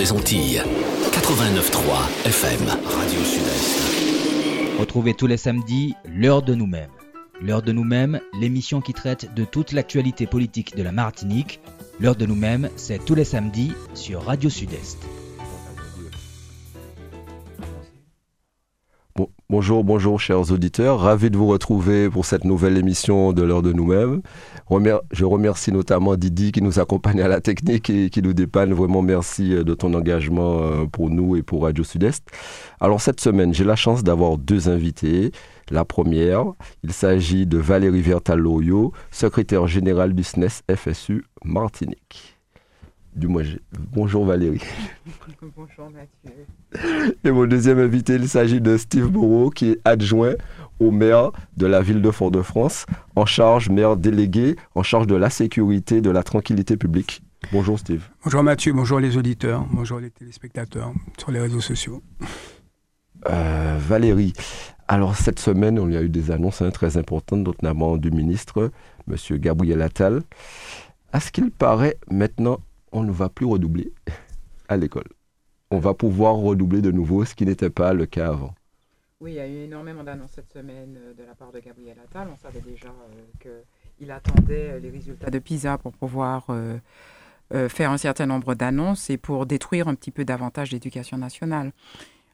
Les Antilles, 89.3 FM, Radio Sud-Est. Retrouvez tous les samedis l'heure de nous-mêmes. L'heure de nous-mêmes, l'émission qui traite de toute l'actualité politique de la Martinique. L'heure de nous-mêmes, c'est tous les samedis sur Radio Sud-Est. Bonjour, bonjour chers auditeurs, ravi de vous retrouver pour cette nouvelle émission de l'heure de nous-mêmes. Je remercie notamment Didi qui nous accompagne à la technique et qui nous dépanne. Vraiment merci euh, de ton engagement euh, pour nous et pour Radio Sud-Est. Alors cette semaine, j'ai la chance d'avoir deux invités. La première, il s'agit de Valérie Vertaloyo, secrétaire générale du SNES FSU Martinique. Du moins, bonjour Valérie. bonjour Mathieu. Et mon deuxième invité, il s'agit de Steve Moreau, qui est adjoint au maire de la ville de Fort-de-France, en charge, maire délégué, en charge de la sécurité, de la tranquillité publique. Bonjour Steve. Bonjour Mathieu, bonjour les auditeurs, bonjour les téléspectateurs sur les réseaux sociaux. Euh, Valérie, alors cette semaine, il y a eu des annonces hein, très importantes, notamment du ministre, M. Gabriel Attal. À ce qu'il paraît, maintenant, on ne va plus redoubler à l'école. On va pouvoir redoubler de nouveau, ce qui n'était pas le cas avant. Oui, il y a eu énormément d'annonces cette semaine euh, de la part de Gabriel Attal. On savait déjà euh, qu'il attendait euh, les résultats de PISA pour pouvoir faire un certain nombre d'annonces et pour détruire un petit peu davantage l'éducation nationale.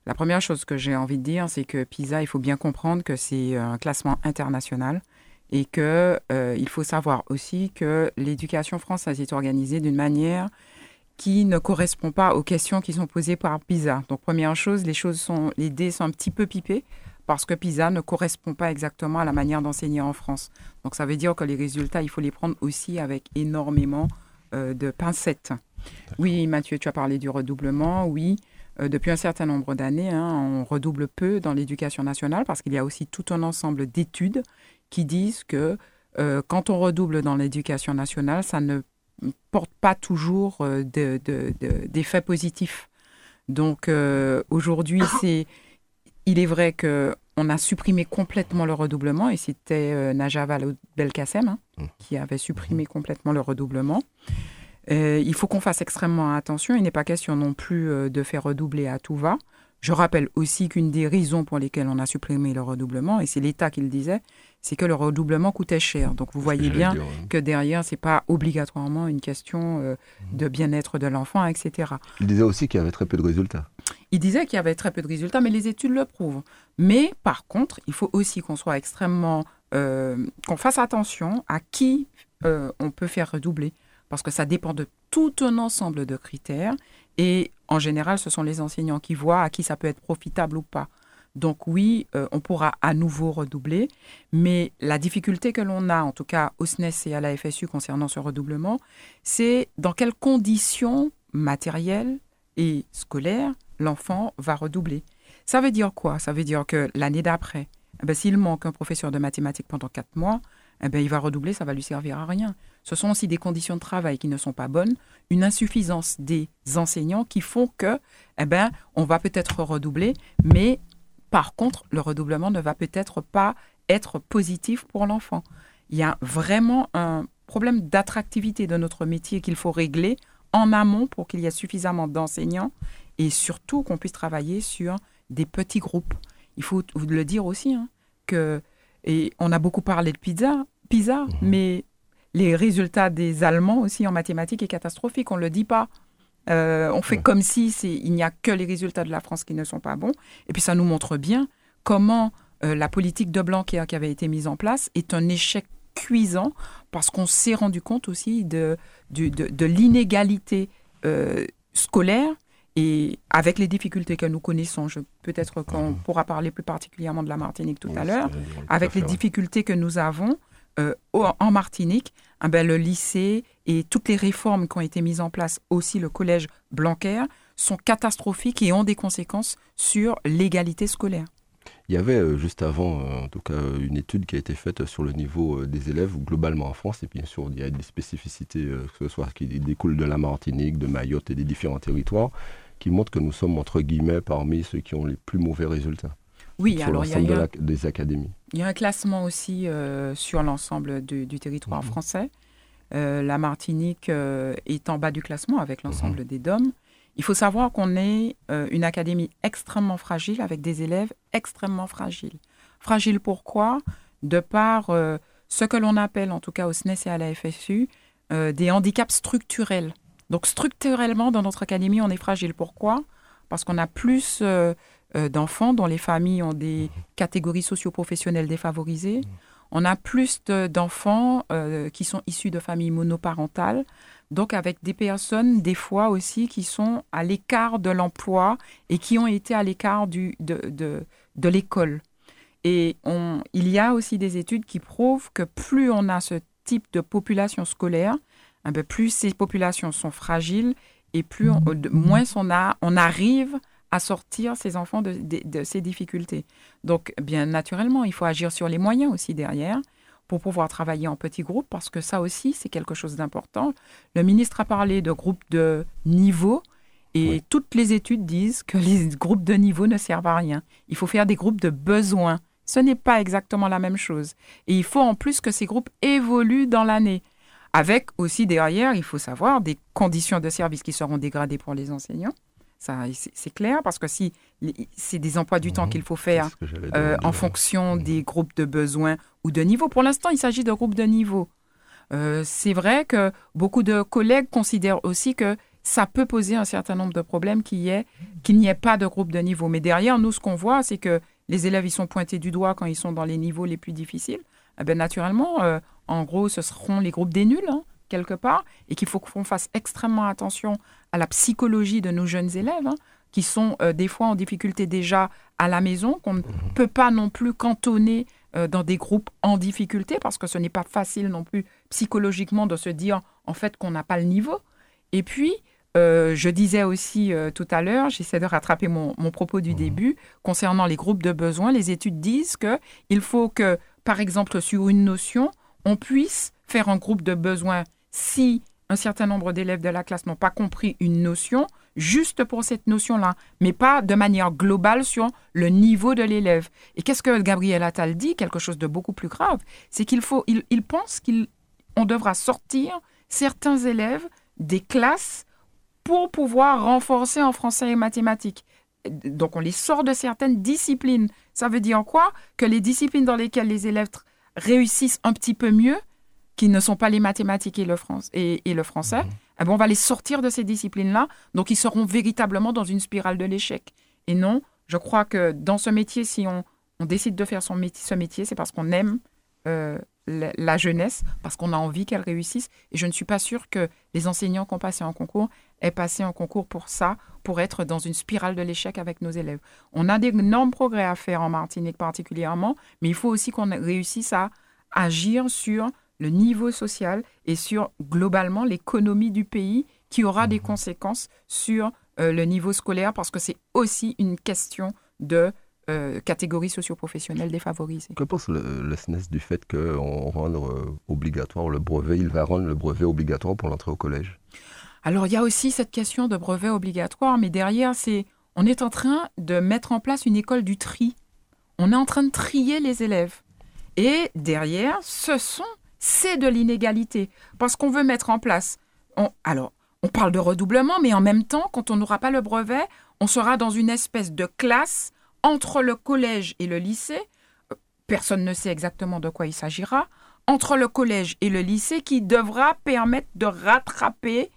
La première chose que j'ai envie de dire, c'est que PISA, il faut bien comprendre que c'est un classement international et qu'il faut savoir aussi que l'éducation française est organisée d'une manière qui ne correspond pas aux questions qui sont posées par PISA. Donc première chose, les choses sont, les dés sont un petit peu pipés parce que PISA ne correspond pas exactement à la manière d'enseigner en France. Donc ça veut dire que les résultats, il faut les prendre aussi avec énormément euh, de pincettes. Oui, Mathieu, tu as parlé du redoublement. Oui, euh, depuis un certain nombre d'années, hein, on redouble peu dans l'éducation nationale parce qu'il y a aussi tout un ensemble d'études qui disent que euh, quand on redouble dans l'éducation nationale, ça ne porte pas toujours euh, d'effets positifs. Donc euh, aujourd'hui, c'est, il est vrai que on a supprimé complètement le redoublement et c'était Najat Belkacem hein, mmh. qui avait supprimé complètement le redoublement. Il faut qu'on fasse extrêmement attention. Il n'est pas question non plus de faire redoubler à tout va. Je rappelle aussi qu'une des raisons pour lesquelles on a supprimé le redoublement, et c'est l'État qui le disait, c'est que le redoublement coûtait cher. Donc vous voyez bien que derrière, ce n'est pas obligatoirement une question euh, mhm. de bien-être de l'enfant, etc. Il disait aussi qu'il y avait très peu de résultats. Il disait qu'il y avait très peu de résultats, mais les études le prouvent. Mais par contre, il faut aussi qu'on soit extrêmement... Euh, qu'on fasse attention à qui euh, on peut faire redoubler. Parce que ça dépend de tout un ensemble de critères. Et en général, ce sont les enseignants qui voient à qui ça peut être profitable ou pas. Donc oui, euh, on pourra à nouveau redoubler, mais la difficulté que l'on a, en tout cas au SNES e et à la FSU concernant ce redoublement, c'est dans quelles conditions matérielles et scolaires l'enfant va redoubler. Ça veut dire quoi? Ça veut dire que l'année d'après, eh ben, s'il manque un professeur de mathématiques pendant quatre mois, eh ben, il va redoubler, ça va lui servir à rien. Ce sont aussi des conditions de travail qui ne sont pas bonnes, une insuffisance des enseignants qui font que, eh ben, on va peut-être redoubler, mais par contre, le redoublement ne va peut-être pas être positif pour l'enfant. Il y a vraiment un problème d'attractivité de notre métier qu'il faut régler en amont pour qu'il y ait suffisamment d'enseignants et surtout qu'on puisse travailler sur des petits groupes. Il faut le dire aussi hein, que et on a beaucoup parlé de pizza, PISA, mhm. mais les résultats des Allemands aussi en mathématiques est catastrophique. On ne le dit pas. Euh, on fait comme si il n'y a que les résultats de la France qui ne sont pas bons. Et puis ça nous montre bien comment euh, la politique de Blanquer qui avait été mise en place est un échec cuisant parce qu'on s'est rendu compte aussi de, de, l'inégalité euh, scolaire et avec les difficultés que nous connaissons, peut-être qu'on mmh. pourra parler plus particulièrement de la Martinique tout à l'heure, avec les difficultés que nous avons en Martinique, ah ben, le lycée et toutes les réformes qui ont été mises en place, aussi le collège Blanquer, sont catastrophiques et ont des conséquences sur l'égalité scolaire. Il y avait euh, juste avant, euh, en tout cas, une étude qui a été faite sur le niveau euh, des élèves globalement en France. Et bien sûr, il y a des spécificités, que ce soit qui découlent de la Martinique, de Mayotte et des différents territoires, qui montrent que nous sommes, entre guillemets, parmi ceux qui ont les plus mauvais résultats. Oui, alors il y a, des académies. Il y a un classement aussi sur l'ensemble du, territoire mhm. français. Euh, la Martinique euh, est en bas du classement avec l'ensemble mhm. des DOM. Il faut savoir qu'on est euh, une académie extrêmement fragile avec des élèves extrêmement fragiles. Fragiles pourquoi? De par euh, ce que l'on appelle, en tout cas au SNES et à la FSU, euh, des handicaps structurels. Donc structurellement, dans notre académie, on est fragile. Pourquoi? Parce qu'on a plus d'enfants dont les familles ont des catégories socio-professionnelles défavorisées. On a plus d'enfants qui sont issus de familles monoparentales donc avec des personnes des fois aussi qui sont à l'écart de l'emploi et qui ont été à l'écart de, de, de l'école. Et on, il y a aussi des études qui prouvent que plus on a ce type de population scolaire, un peu plus ces populations sont fragiles et plus on, moins on, a, on arrive à sortir ces enfants de, de, ces difficultés. Donc, bien naturellement, il faut agir sur les moyens aussi derrière pour pouvoir travailler en petits groupes, parce que ça aussi, c'est quelque chose d'important. Le ministre a parlé de groupes de niveau, et toutes les études disent que les groupes de niveau ne servent à rien. Il faut faire des groupes de besoins. Ce n'est pas exactement la même chose. Et il faut en plus que ces groupes évoluent dans l'année. Avec aussi derrière, il faut savoir, des conditions de service qui seront dégradées pour les enseignants c'est clair parce que si c'est des emplois du temps mhm. qu'il faut faire euh, en fonction mhm. des groupes de besoins ou de niveau. Pour l'instant, il s'agit de groupes de niveau. Euh, c'est vrai que beaucoup de collègues considèrent aussi que ça peut poser un certain nombre de problèmes qu'il n'y ait pas de groupe de niveau. Mais derrière, nous, ce qu'on voit, c'est que les élèves, ils sont pointés du doigt quand ils sont dans les niveaux les plus difficiles. Eh ben, naturellement, euh, en gros, ce seront les groupes des nuls. Hein quelque part, et qu'il faut qu'on fasse extrêmement attention à la psychologie de nos jeunes élèves, hein, qui sont euh, des fois en difficulté déjà à la maison, qu'on ne mhm. peut pas non plus cantonner euh, dans des groupes en difficulté, parce que ce n'est pas facile non plus psychologiquement de se dire en fait qu'on n'a pas le niveau. Et puis, euh, je disais aussi tout à l'heure, j'essaie de rattraper mon, mon propos du mhm. début, concernant les groupes de besoins, les études disent qu'il faut que, par exemple, sur une notion, on puisse faire un groupe de besoins si un certain nombre d'élèves de la classe n'ont pas compris une notion, juste pour cette notion-là, mais pas de manière globale sur le niveau de l'élève. Et qu'est-ce que Gabriel Attal dit? Quelque chose de beaucoup plus grave, c'est qu'il faut, il, il pense qu'on devra sortir certains élèves des classes pour pouvoir renforcer en français et mathématiques. Donc on les sort de certaines disciplines. Ça veut dire quoi? Que les disciplines dans lesquelles les élèves réussissent un petit peu mieux, qui ne sont pas les mathématiques et le, et, le français, eh ben, on va les sortir de ces disciplines-là. Donc, ils seront véritablement dans une spirale de l'échec. Et non, je crois que dans ce métier, si on, décide de faire son métier, ce métier, c'est parce qu'on aime euh, la, jeunesse, parce qu'on a envie qu'elle réussisse. Et je ne suis pas sûre que les enseignants qui ont passé en concours aient passé en concours pour ça, pour être dans une spirale de l'échec avec nos élèves. On a d'énormes progrès à faire en Martinique particulièrement, mais il faut aussi qu'on réussisse à agir sur le niveau social et sur globalement l'économie du pays qui aura des mhm. conséquences sur euh, le niveau scolaire parce que c'est aussi une question de euh, catégorie socio-professionnelle défavorisée. Que pense le, SNES du fait qu'on rende euh, obligatoire le brevet? Il va rendre le brevet obligatoire pour l'entrée au collège? Alors il y a aussi cette question de brevet obligatoire, mais derrière, c'est on est en train de mettre en place une école du tri. On est en train de trier les élèves. Et derrière, ce sont c'est de l'inégalité. Parce qu'on veut mettre en place. alors, on parle de redoublement, mais en même temps, quand on n'aura pas le brevet, on sera dans une espèce de classe entre le collège et le lycée. Euh, personne ne sait exactement de quoi il s'agira. Entre le collège et le lycée qui devra permettre de rattraper,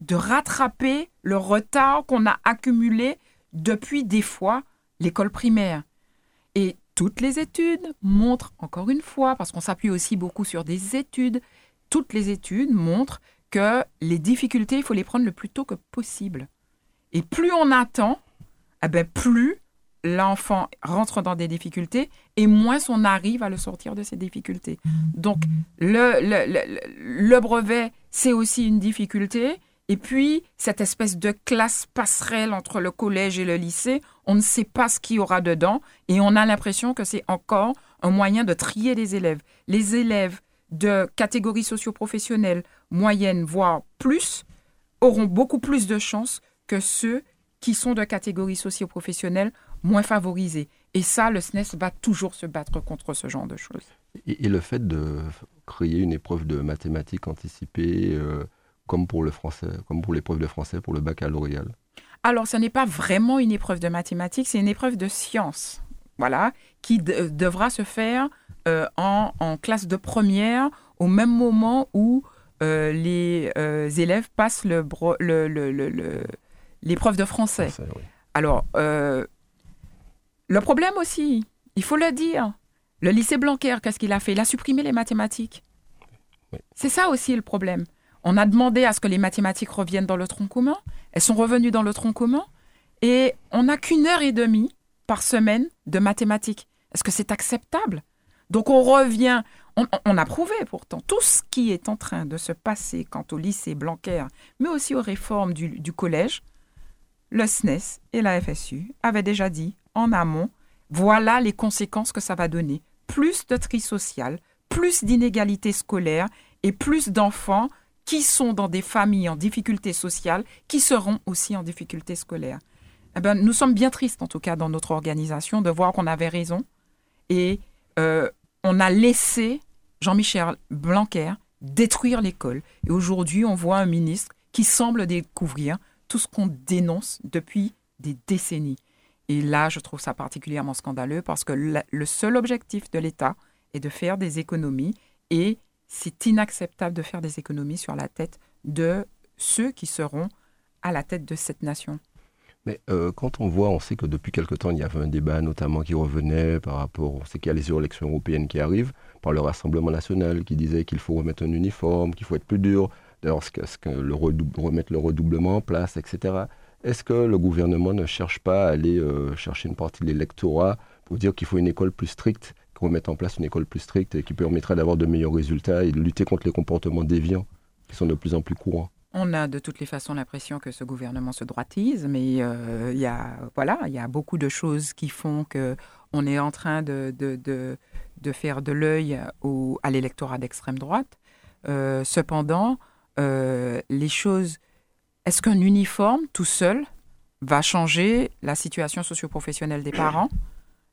de rattraper le retard qu'on a accumulé depuis des fois l'école primaire. Toutes les études montrent, encore une fois, parce qu'on s'appuie aussi beaucoup sur des études, toutes les études montrent que les difficultés, il faut les prendre le plus tôt que possible. Et plus on attend, eh ben plus l'enfant rentre dans des difficultés et moins on arrive à le sortir de ces difficultés. Donc le, le, le brevet, c'est aussi une difficulté. Et puis, cette espèce de classe passerelle entre le collège et le lycée, on ne sait pas ce qu'il y aura dedans et on a l'impression que c'est encore un moyen de trier les élèves. Les élèves de catégorie socio-professionnelle moyenne, voire plus, auront beaucoup plus de chances que ceux qui sont de catégorie socio-professionnelle moins favorisée. Et ça, le SNES va toujours se battre contre ce genre de choses. Et, le fait de créer une épreuve de mathématiques anticipée, euh, comme pour le français, comme pour l'épreuve de français pour le baccalauréat? Alors, ce n'est pas vraiment une épreuve de mathématiques, c'est une épreuve de sciences, voilà, qui de- devra se faire euh, en, en classe de première au même moment où euh, les euh, élèves passent le bro- le- le- l'épreuve de français. Oui. Alors, euh, le problème aussi, il faut le dire, le lycée Blanquer, qu'est-ce qu'il a fait? Il a supprimé les mathématiques. Oui. C'est ça aussi le problème. On a demandé à ce que les mathématiques reviennent dans le tronc commun. Elles sont revenues dans le tronc commun. Et on n'a qu'une heure et demie par semaine de mathématiques. Est-ce que c'est acceptable? Donc on revient, on, on a prouvé pourtant tout ce qui est en train de se passer quant au lycée Blanquer, mais aussi aux réformes du, du collège. Le SNES et la FSU avaient déjà dit en amont, voilà les conséquences que ça va donner. Plus de tri social, plus d'inégalités scolaires et plus d'enfants qui sont dans des familles en difficulté sociale, qui seront aussi en difficulté scolaire. Eh ben, nous sommes bien tristes, en tout cas, dans notre organisation, de voir qu'on avait raison. Et euh, on a laissé Jean-Michel Blanquer détruire l'école. Et aujourd'hui, on voit un ministre qui semble découvrir tout ce qu'on dénonce depuis des décennies. Et là, je trouve ça particulièrement scandaleux parce que le seul objectif de l'État est de faire des économies et c'est inacceptable de faire des économies sur la tête de ceux qui seront à la tête de cette nation. Mais euh, quand on voit, on sait que depuis quelque temps, il y avait un débat notamment qui revenait par rapport, on sait qu'il y a les élections européennes qui arrivent, par le Rassemblement national qui disait qu'il faut remettre un uniforme, qu'il faut être plus dur, d'ailleurs, le remettre le redoublement en place, etc. Est-ce que le gouvernement ne cherche pas à aller euh, chercher une partie de l'électorat pour dire qu'il faut une école plus stricte, qu'on mette en place une école plus stricte et qui permettrait d'avoir de meilleurs résultats et de lutter contre les comportements déviants qui sont de plus en plus courants On a de toutes les façons l'impression que ce gouvernement se droitise, mais euh, il y a voilà, il y a beaucoup de choses qui font que on est en train de, de, de, faire de l'œil à l'électorat d'extrême droite. Euh, cependant, euh, les choses. Est-ce qu'un uniforme tout seul va changer la situation socio-professionnelle des parents?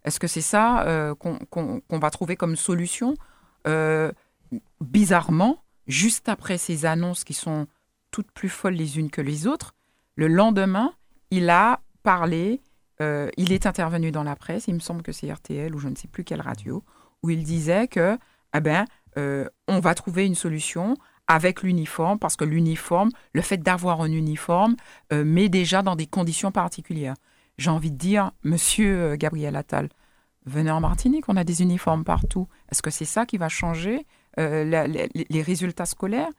Est-ce que c'est ça euh, qu'on va trouver comme solution Euh, Bizarrement, juste après ces annonces qui sont toutes plus folles les unes que les autres, le lendemain, il a parlé, euh, il est intervenu dans la presse, il me semble que c'est RTL ou je ne sais plus quelle radio, où il disait que, eh ben, on va trouver une solution avec l'uniforme, parce que l'uniforme, le fait d'avoir un uniforme, met déjà dans des conditions particulières. J'ai envie de dire, monsieur euh, Gabriel Attal, venez en Martinique, on a des uniformes partout. Est-ce que c'est ça qui va changer euh, les résultats scolaires?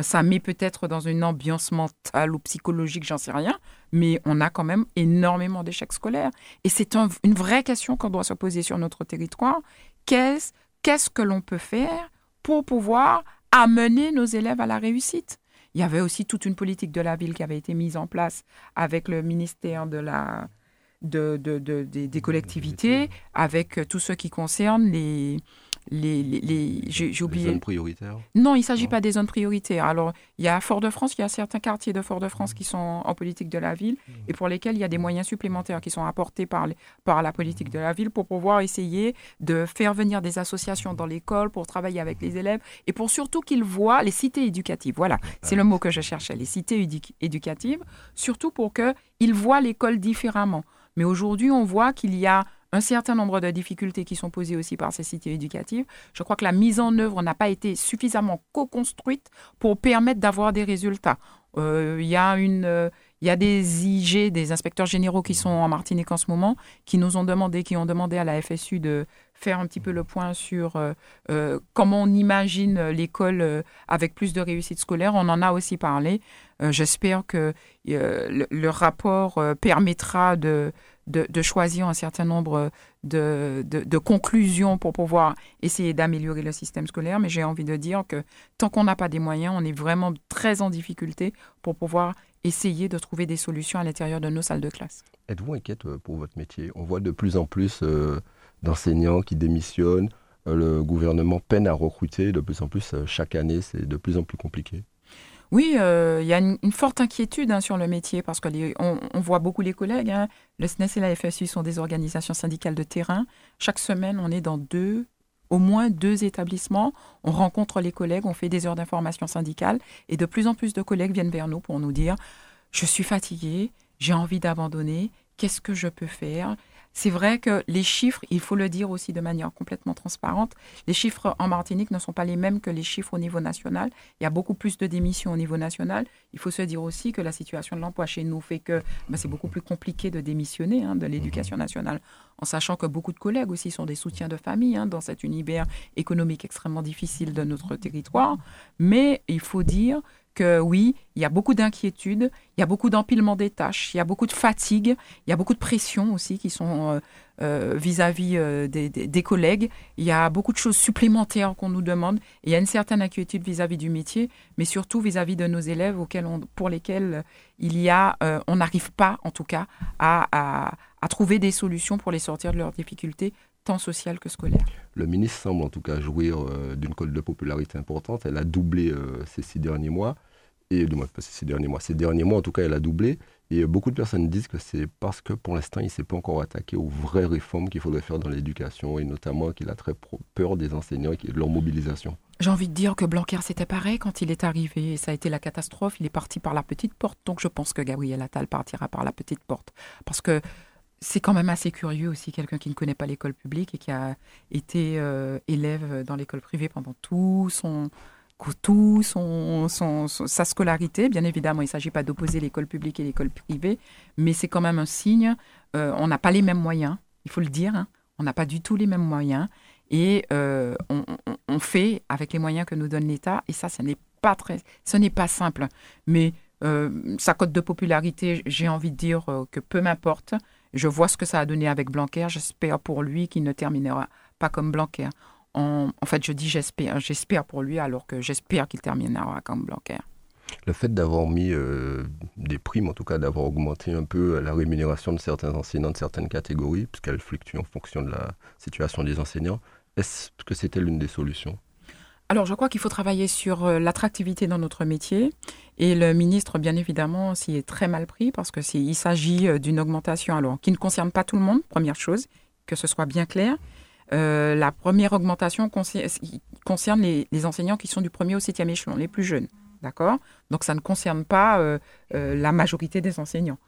Ça met peut-être dans une ambiance mentale ou psychologique, j'en sais rien, mais on a quand même énormément d'échecs scolaires. Et c'est un- une vraie question qu'on doit se poser sur notre territoire. Qu'est-ce que l'on peut faire pour pouvoir amener nos élèves à la réussite? Il y avait aussi toute une politique de la ville qui avait été mise en place avec le ministère de la, de, de- de- des, des collectivités, avec tout ce qui concerne les... les, les, les- j'ai j'ai Les oublié. zones prioritaires non, il ne s'agit pas des zones prioritaires. Alors, il y a Fort-de-France, il y a certains quartiers de Fort-de-France qui sont en politique de la ville et pour lesquels il y a des moyens supplémentaires qui sont apportés par, les- par la politique de la ville pour pouvoir essayer de faire venir des associations dans l'école pour travailler avec les élèves et pour surtout qu'ils voient les cités éducatives. Voilà, c'est le mot que je cherchais, les cités édu- éducatives, surtout pour qu'ils voient l'école différemment. Mais aujourd'hui, on voit qu'il y a un certain nombre de difficultés qui sont posées aussi par ces cités éducatives. Je crois que la mise en œuvre n'a pas été suffisamment co-construite pour permettre d'avoir des résultats. Euh, Il y, a une, euh, il y a des IG, des inspecteurs généraux qui sont en Martinique en ce moment, qui nous ont demandé, qui ont demandé à la FSU de faire un petit peu le point sur euh, euh, comment on imagine l'école euh, avec plus de réussite scolaire. On en a aussi parlé. J'espère que le, rapport permettra de, de, choisir un certain nombre de, de conclusions pour pouvoir essayer d'améliorer le système scolaire. Mais j'ai envie de dire que tant qu'on n'a pas des moyens, on est vraiment très en difficulté pour pouvoir essayer de trouver des solutions à l'intérieur de nos salles de classe. Êtes-vous inquiète euh, pour votre métier? On voit de plus en plus euh, d'enseignants qui démissionnent. Euh, le gouvernement peine à recruter de plus en plus. chaque année, c'est de plus en plus compliqué. Oui, euh, il y a une, une forte inquiétude hein, sur le métier parce on, on voit beaucoup les collègues. hein. Le SNES et la FSU sont des organisations syndicales de terrain. Chaque semaine, on est dans deux, au moins deux établissements. On rencontre les collègues, on fait des heures d'information syndicale et de plus en plus de collègues viennent vers nous pour nous dire je suis fatigué, j'ai envie d'abandonner, qu'est-ce que je peux faire? C'est vrai que les chiffres, il faut le dire aussi de manière complètement transparente, les chiffres en Martinique ne sont pas les mêmes que les chiffres au niveau national. Il y a beaucoup plus de démissions au niveau national. Il faut se dire aussi que la situation de l'emploi chez nous fait que ben, c'est beaucoup plus compliqué de démissionner hein, de l'éducation nationale, en sachant que beaucoup de collègues aussi sont des soutiens de famille hein, dans cet univers économique extrêmement difficile de notre territoire. Mais il faut dire que oui, il y a beaucoup d'inquiétudes, il y a beaucoup d'empilement des tâches, il y a beaucoup de fatigue, il y a beaucoup de pression aussi qui sont euh, euh, vis-à-vis euh, des, collègues. Il y a beaucoup de choses supplémentaires qu'on nous demande. il y a une certaine inquiétude vis-à-vis du métier, mais surtout vis-à-vis de nos élèves auxquels pour lesquels on n'arrive pas en tout cas à trouver des solutions pour les sortir de leurs difficultés tant sociales que scolaires. Le ministre semble en tout cas jouir d'une cote de popularité importante. Elle a doublé ces six derniers mois et pas ces derniers mois, ces derniers mois en tout cas, elle a doublé. Et beaucoup de personnes disent que c'est parce que pour l'instant, il ne s'est pas encore attaqué aux vraies réformes qu'il faudrait faire dans l'éducation et notamment qu'il a très peur des enseignants et de leur mobilisation. J'ai envie de dire que Blanquer, c'était pareil quand il est arrivé. Ça a été la catastrophe. Il est parti par la petite porte. Donc je pense que Gabriel Attal partira par la petite porte. Parce que c'est quand même assez curieux aussi, quelqu'un qui ne connaît pas l'école publique et qui a été euh, élève dans l'école privée pendant tout son, tout son, sa scolarité. Bien évidemment, il ne s'agit pas d'opposer l'école publique et l'école privée, mais c'est quand même un signe. Euh, on n'a pas les mêmes moyens, il faut le dire. Hein. On n'a pas du tout les mêmes moyens. Et euh, on, fait avec les moyens que nous donne l'État. Et ça, ce n'est pas, pas simple. Mais sa cote de popularité, j'ai envie de dire que peu m'importe. Je vois ce que ça a donné avec Blanquer. J'espère pour lui qu'il ne terminera pas comme Blanquer en, fait, je dis j'espère, j'espère pour lui, alors que j'espère qu'il terminera comme Blanquer. Le fait d'avoir mis euh, des primes, en tout cas d'avoir augmenté un peu la rémunération de certains enseignants de certaines catégories, puisqu'elle fluctue en fonction de la situation des enseignants, est-ce que c'était l'une des solutions? Alors, je crois qu'il faut travailler sur euh, l'attractivité dans notre métier. Et le ministre, bien évidemment, s'y est très mal pris parce qu'il s'agit euh, d'une augmentation alors, qui ne concerne pas tout le monde, première chose, que ce soit bien clair. Euh, la première augmentation concerne les, enseignants qui sont du premier au septième échelon, les plus jeunes. D'accord? Donc ça ne concerne pas la majorité des enseignants.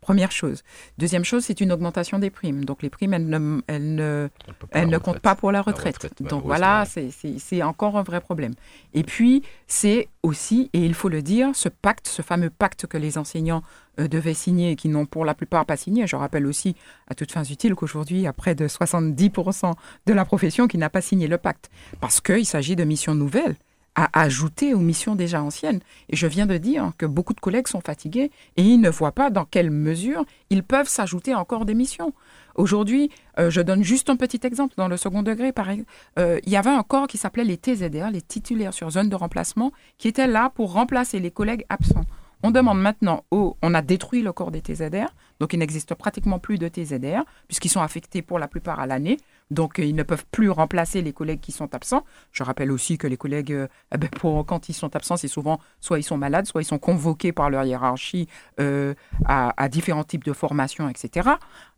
Première chose. Deuxième chose, c'est une augmentation des primes. Donc les primes, elles ne, elles ne, elles ne comptent pas pour la retraite. Donc voilà, c'est encore un vrai problème. Et puis, c'est aussi, et il faut le dire, ce pacte, ce fameux pacte que les enseignants euh, devaient signer et qui n'ont pour la plupart pas signé. Je rappelle aussi, à toutes fins utiles, qu'aujourd'hui, il y a près de 70% de la profession qui n'a pas signé le pacte. Parce qu'il s'agit de missions nouvelles à ajouter aux missions déjà anciennes. Et je viens de dire que beaucoup de collègues sont fatigués et ils ne voient pas dans quelle mesure ils peuvent s'ajouter encore des missions. Aujourd'hui, euh, je donne juste un petit exemple. Dans le second degré, pareil, euh, il y avait un corps qui s'appelait les TZR, les titulaires sur zone de remplacement, qui étaient là pour remplacer les collègues absents. On demande maintenant, au, on a détruit le corps des TZR, donc il n'existe pratiquement plus de TZR, puisqu'ils sont affectés pour la plupart à l'année, donc ils ne peuvent plus remplacer les collègues qui sont absents. Je rappelle aussi que les collègues, euh, eh ben, pour, quand ils sont absents, c'est souvent soit ils sont malades, soit ils sont convoqués par leur hiérarchie euh, à, différents types de formations, etc.,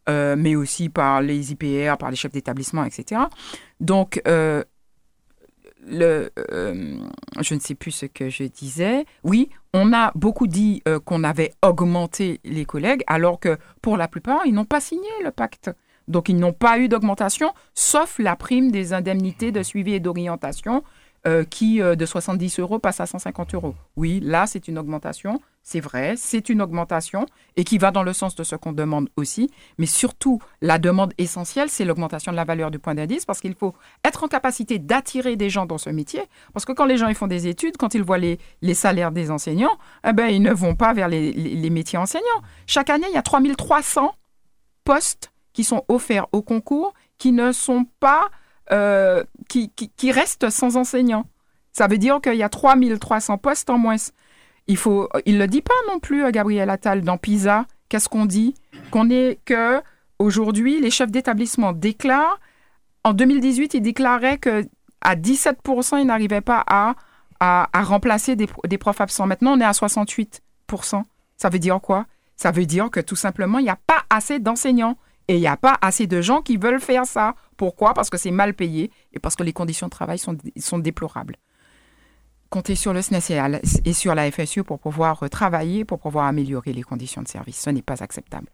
euh, mais aussi par les IPR, par les chefs d'établissement, etc. Donc, le, je ne sais plus ce que je disais. Oui, on a beaucoup dit qu'on avait augmenté les collègues, alors que pour la plupart, ils n'ont pas signé le pacte. Donc, ils n'ont pas eu d'augmentation, sauf la prime des indemnités de suivi et d'orientation euh, qui, euh, de 70 euros, passe à 150 euros. Oui, là, c'est une augmentation, c'est vrai, c'est une augmentation et qui va dans le sens de ce qu'on demande aussi. Mais surtout, la demande essentielle, c'est l'augmentation de la valeur du point d'indice parce qu'il faut être en capacité d'attirer des gens dans ce métier. Parce que quand les gens ils font des études, quand ils voient les, salaires des enseignants, eh ben, ils ne vont pas vers les, les métiers enseignants. Chaque année, il y a 3300 postes qui sont offerts au concours qui ne sont pas euh, qui, restent sans enseignants. Ça veut dire qu'il y a 3300 postes en moins. Il faut, il le dit pas non plus, euh, Gabriel Attal, dans PISA. Qu'est-ce qu'on dit? Qu'on est que aujourd'hui, les chefs d'établissement déclarent. En 2018, ils déclaraient que à 17%, ils n'arrivaient pas à, à, remplacer des, des, profs absents. Maintenant, on est à 68%. Ça veut dire quoi? Ça veut dire que tout simplement, il n'y a pas assez d'enseignants. Et il n'y a pas assez de gens qui veulent faire ça. Pourquoi? Parce que c'est mal payé et parce que les conditions de travail sont, sont déplorables. compter sur le SNES et sur la FSU pour pouvoir travailler, pour pouvoir améliorer les conditions de service. Ce n'est pas acceptable.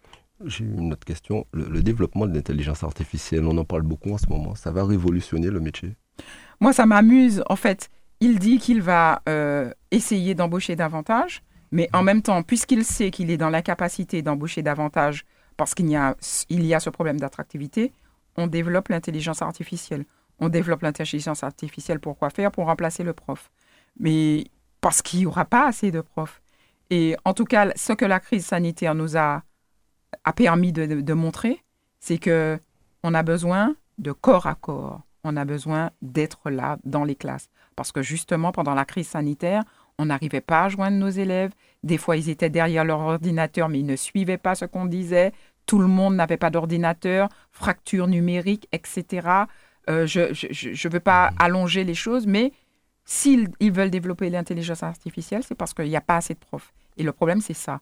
J'ai une autre question. Le, développement de l'intelligence artificielle, on en parle beaucoup en ce moment. Ça va révolutionner le métier? Moi, ça m'amuse. En fait, il dit qu'il va euh, essayer d'embaucher davantage, mais en même temps, puisqu'il sait qu'il est dans la capacité d'embaucher davantage parce qu'il y, a, il y a ce problème d'attractivité, on développe l'intelligence artificielle. On développe l'intelligence artificielle pour quoi faire? Pour remplacer le prof. Mais parce qu'il n'y aura pas assez de profs. Et en tout cas, ce que la crise sanitaire nous a a permis de, montrer, c'est que on a besoin de corps à corps. On a besoin d'être là dans les classes. Parce que justement, pendant la crise sanitaire, on n'arrivait pas à joindre nos élèves. Des fois, ils étaient derrière leur ordinateur, mais ils ne suivaient pas ce qu'on disait. Tout le monde n'avait pas d'ordinateur, fracture numérique, etc. Euh, je ne veux pas allonger les choses, mais s'ils veulent développer l'intelligence artificielle, c'est parce qu'il n'y a pas assez de profs. Et le problème, c'est ça.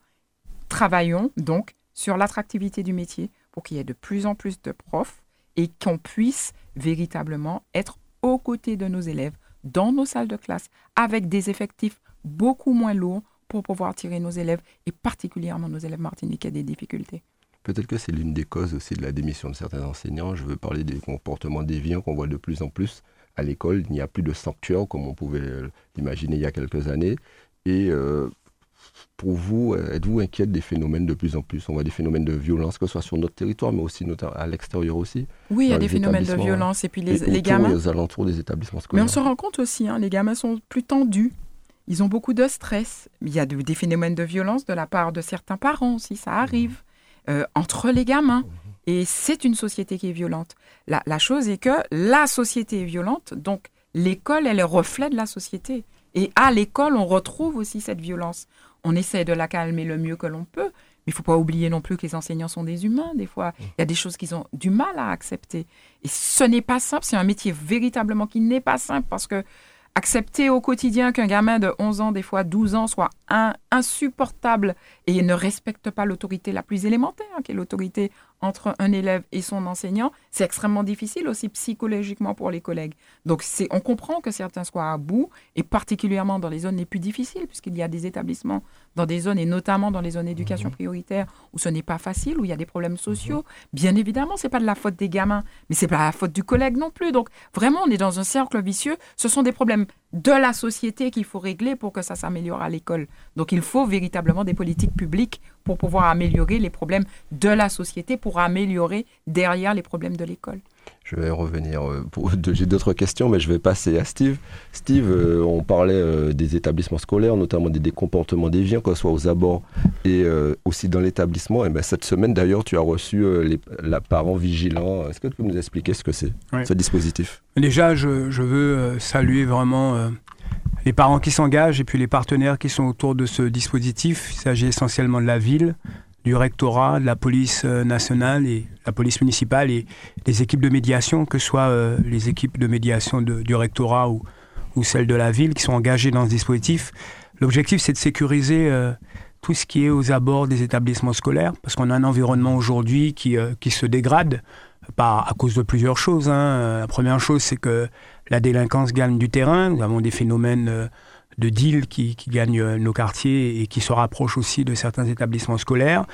Travaillons donc sur l'attractivité du métier pour qu'il y ait de plus en plus de profs et qu'on puisse véritablement être aux côtés de nos élèves dans nos salles de classe avec des effectifs beaucoup moins lourds pour pouvoir tirer nos élèves et particulièrement nos élèves martiniquais des difficultés. Peut-être que c'est l'une des causes aussi de la démission de certains enseignants. Je veux parler des comportements déviants qu'on voit de plus en plus à l'école. Il n'y a plus de sanctuaire comme on pouvait l'imaginer il y a quelques années. Et euh, pour vous, euh, êtes-vous inquiète des phénomènes de plus en plus? On voit des phénomènes de violence, que ce soit sur notre territoire, mais aussi à l'extérieur aussi. Oui, il y a des phénomènes de violence. Et puis les, les gamins. Et aux alentours des établissements scolaires. Mais on se rend compte aussi, hein, les gamins sont plus tendus. Ils ont beaucoup de stress. Il y a des phénomènes de violence de la part de certains parents aussi, ça arrive, euh, entre les gamins. Mhm. Et c'est une société qui est violente. La, la chose est que la société est violente, donc l'école est le reflet de la société. Et à l'école, on retrouve aussi cette violence on essaie de la calmer le mieux que l'on peut. Mais il ne faut pas oublier non plus que les enseignants sont des humains, des fois. Il y a des choses qu'ils ont du mal à accepter. Et ce n'est pas simple. C'est un métier véritablement qui n'est pas simple parce que accepter au quotidien qu'un gamin de 11 ans, des fois 12 ans, soit insupportable et ne respecte pas l'autorité la plus élémentaire, qui est l'autorité entre un élève et son enseignant, c'est extrêmement difficile aussi psychologiquement pour les collègues. Donc on comprend que certains soient à bout, et particulièrement dans les zones les plus difficiles, puisqu'il y a des établissements dans des zones, et notamment dans les zones d'éducation mhm. prioritaire, où ce n'est pas facile, où il y a des problèmes sociaux. Mhm. Bien évidemment, ce n'est pas de la faute des gamins, mais ce n'est pas la faute du collègue non plus. Donc vraiment, on est dans un cercle vicieux. Ce sont des problèmes de la société qu'il faut régler pour que ça s'améliore à l'école. Donc il faut véritablement des politiques publiques pour pouvoir améliorer les problèmes de la société, pour améliorer derrière les problèmes de l'école. Je vais revenir. Euh, j'ai d'autres questions, mais je vais passer à Steve. Steve, euh, on parlait euh, des établissements scolaires, notamment des, comportements déviants, que ce soit aux abords et aussi dans l'établissement. Et ben, cette semaine, d'ailleurs, tu as reçu les la parent vigilant. Est-ce que tu peux nous expliquer ce que c'est, ce dispositif? Déjà, je, je veux saluer vraiment les parents qui s'engagent et puis les partenaires qui sont autour de ce dispositif. Il s'agit essentiellement de la ville, du rectorat, de la police euh, nationale et la police municipale et les équipes de médiation, que ce soit euh, les équipes de médiation du rectorat ou, ou celles de la ville qui sont engagées dans ce dispositif. L'objectif, c'est de sécuriser euh, tout ce qui est aux abords des établissements scolaires, parce qu'on a un environnement aujourd'hui qui, qui se dégrade, pas à cause de plusieurs choses. Hein. La première chose, c'est que la délinquance gagne du terrain. Nous avons des phénomènes de deal qui, gagnent euh, nos quartiers et qui se rapprochent aussi de certains établissements scolaires.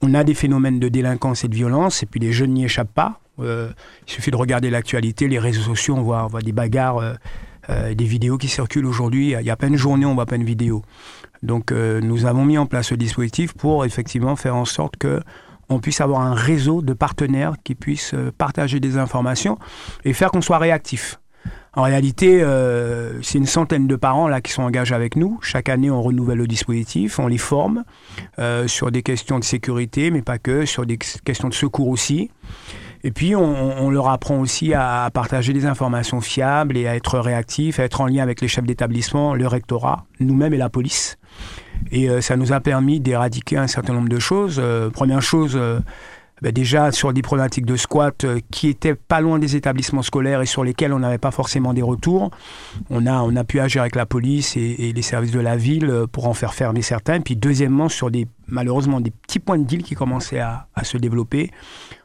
On a des phénomènes de délinquance et de violence, et puis les jeunes n'y échappent pas. Euh, il suffit de regarder l'actualité, les réseaux sociaux, on voit, des bagarres, des vidéos qui circulent aujourd'hui. Il y a pas une journée, on voit pas une vidéo. Donc nous avons mis en place ce dispositif pour effectivement faire en sorte que on puisse avoir un réseau de partenaires qui puissent partager des informations et faire qu'on soit réactif. En réalité, euh, c'est une centaine de parents là qui sont engagés avec nous. Chaque année, on renouvelle le dispositif, on les forme euh, sur des questions de sécurité, mais pas que, sur des questions de secours aussi. Et puis, on, leur apprend aussi à partager des informations fiables et à être réactifs, à être en lien avec les chefs d'établissement, le rectorat, nous-mêmes et la police. Et euh, ça nous a permis d'éradiquer un certain nombre de choses. première chose, ben déjà sur des problématiques de squat euh, qui étaient pas loin des établissements scolaires et sur lesquels on n'avait pas forcément des retours. On a, on a pu agir avec la police et, les services de la ville euh, pour en faire fermer certains. Puis deuxièmement, sur des, malheureusement des petits points de deal qui commençaient à, à se développer,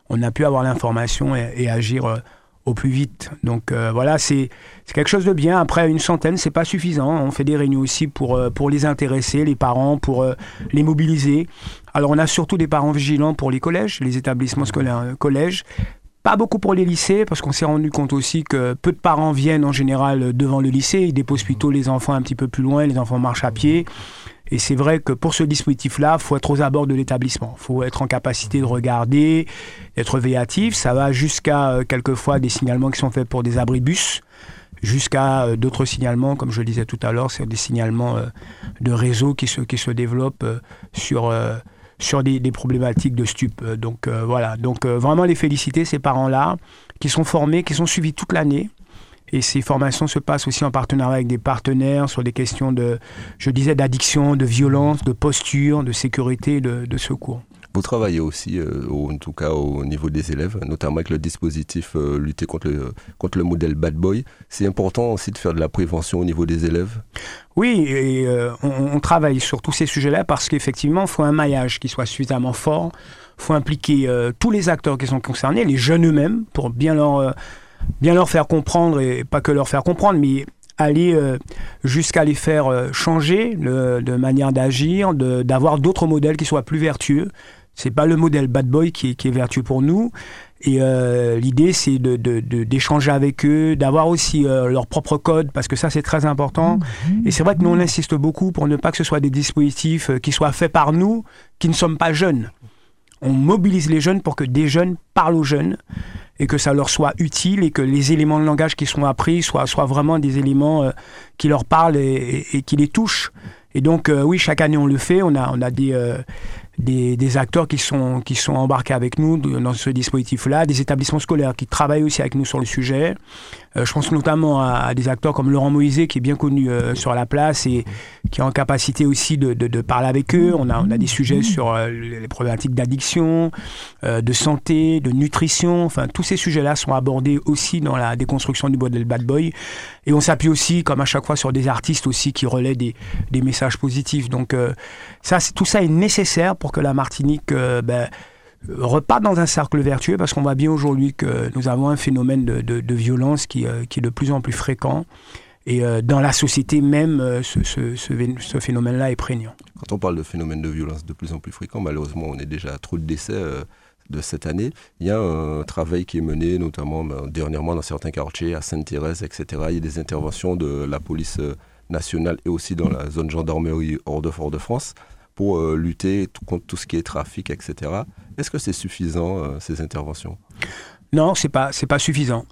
on a pu avoir l'information et, agir euh, au plus vite. Donc euh, voilà, c'est quelque chose de bien. Après, une centaine, c'est pas suffisant. On fait des réunions aussi pour, euh, les intéresser, les parents, pour euh, les mobiliser. Alors on a surtout des parents vigilants pour les collèges, les établissements scolaires, collèges. Pas beaucoup pour les lycées, parce qu'on s'est rendu compte aussi que peu de parents viennent en général devant le lycée. Ils déposent plutôt les enfants un petit peu plus loin, les enfants marchent à pied. Et c'est vrai que pour ce dispositif-là, il faut être aux abords de l'établissement. Il faut être en capacité de regarder, d'être véatif. Ça va jusqu'à euh, quelquefois des signalements qui sont faits pour des abribus, jusqu'à euh, d'autres signalements, comme je le disais tout à l'heure, c'est des signalements euh, de réseaux qui se, développent sur, des, problématiques de stup. Donc voilà, donc vraiment les féliciter, ces parents-là, qui sont formés, qui sont suivis toute l'année. Et ces formations se passent aussi en partenariat avec des partenaires sur des questions de, je disais, d'addiction, de violence, de posture, de sécurité, de, de secours. Vous travaillez aussi, euh, en tout cas au niveau des élèves, notamment avec le dispositif euh, lutter contre le, contre le modèle Bad Boy. C'est important aussi de faire de la prévention au niveau des élèves? Oui, et euh, on, on, travaille sur tous ces sujets-là parce qu'effectivement, il faut un maillage qui soit suffisamment fort. Il faut impliquer tous les acteurs qui sont concernés, les jeunes eux-mêmes, pour bien leur bien leur faire comprendre, et pas que leur faire comprendre, mais aller euh, jusqu'à les faire euh, changer de manière d'agir, d'avoir d'autres modèles qui soient plus vertueux. C'est pas le modèle bad boy qui est, qui est vertueux pour nous. Et euh, l'idée, c'est d'échanger de, avec eux, d'avoir aussi leur propre code, parce que ça, c'est très important. Mmh. Et c'est vrai que nous, on insiste beaucoup pour ne pas que ce soit des dispositifs qui soient faits par nous, qui ne sommes pas jeunes. On mobilise les jeunes pour que des jeunes parlent aux jeunes et que ça leur soit utile et que les éléments de langage qui sont appris soient, vraiment des éléments euh, qui leur parlent et, qui les touchent. Et donc, euh, oui, chaque année, on le fait. On a, euh, des, acteurs qui sont, qui sont embarqués avec nous dans ce dispositif-là, des établissements scolaires qui travaillent aussi avec nous sur le sujet. Euh, je pense notamment à, des acteurs comme Laurent Moïse, qui est bien connu euh, sur la place et qui est en capacité aussi de, de, parler avec eux. On a, on a des sujets sur euh, les problématiques d'addiction, de santé, de nutrition. Enfin, tous ces sujets-là sont abordés aussi dans la déconstruction du modèle Bad Boy. Et on s'appuie aussi, comme à chaque fois, sur des artistes aussi qui relaient des, des messages positifs. Donc, ça, tout ça est nécessaire pour que la Martinique euh, ben, reparte dans un cercle vertueux, parce qu'on voit bien aujourd'hui que nous avons un phénomène de, violence qui, euh, qui, est de plus en plus fréquent. Et euh, dans la société même, ce, ce, phénomène-là est prégnant. Quand on parle de phénomène de violence de plus en plus fréquent, malheureusement, on est déjà à trop de décès de cette année. Il y a un travail qui est mené, notamment ben, dernièrement dans certains quartiers, à Sainte-Thérèse, etc. Il y a des interventions de la police nationale et aussi dans la zone gendarmerie hors de Fort-de-France pour euh, lutter contre tout ce qui est trafic, etc. Est-ce que c'est suffisant, euh, ces interventions? Non, c'est pas c'est pas suffisant.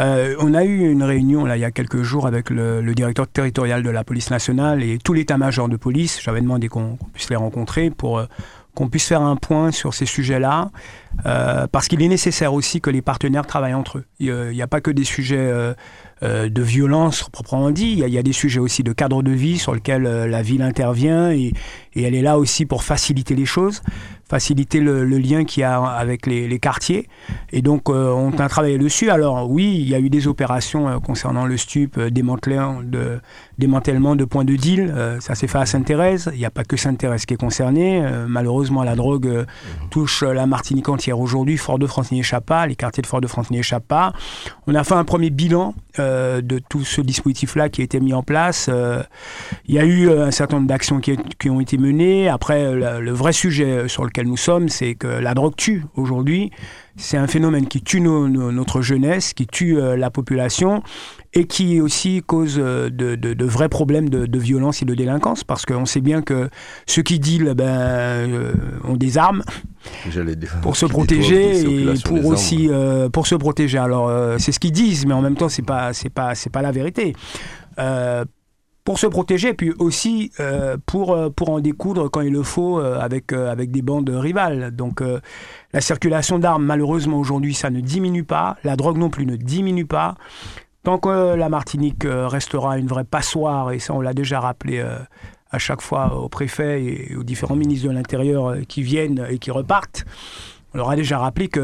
Euh, on a eu une réunion là il y a quelques jours avec le, directeur territorial de la police nationale et tout l'état-major de police. J'avais demandé qu'on puisse les rencontrer pour qu'on puisse faire un point sur ces sujets-là, parce qu'il est nécessaire aussi que les partenaires travaillent entre eux. Il n'y a, pas que des sujets de violence proprement dit. Il y, a, des sujets aussi de cadre de vie sur lesquels la ville intervient et, elle est là aussi pour faciliter les choses, faciliter le, lien qu'il y a avec les, quartiers. Et donc, euh, on a travaillé dessus. Alors, oui, il y a eu des opérations concernant le stup, démantèlement de, démantèlement de points de deal. ça s'est fait à Sainte-Thérèse. Il n'y a pas que Sainte-Thérèse qui est concernée. malheureusement, la drogue touche la Martinique entière aujourd'hui. Fort-de-France n'y échappe pas. Les quartiers de Fort-de-France n'y échappent pas. On a fait un premier bilan euh, de tout ce dispositif-là qui a été mis en place. Euh, il y a eu euh, un certain nombre d'actions qui, ont été menées. Après, le vrai sujet sur lequel nous sommes, c'est que la drogue tue aujourd'hui. C'est un phénomène qui tue notre jeunesse, qui tue la population et qui aussi cause de, vrais problèmes de, violence et de délinquance parce qu'on sait bien que ceux qui dealent ben, ont des armes pour se protéger et pour aussi euh, pour se protéger. Alors euh, c'est ce qu'ils disent, mais en même temps c'est pas c'est pas c'est pas la vérité. Euh, pour se protéger, puis aussi pour, pour en découdre quand il le faut avec, avec des bandes rivales. Donc la circulation d'armes, malheureusement aujourd'hui, ça ne diminue pas. La drogue non plus ne diminue pas. Tant que la Martinique restera une vraie passoire, et ça on l'a déjà rappelé à chaque fois au préfet et aux différents ministres de l'Intérieur euh, qui viennent et qui repartent. On leur a déjà rappelé que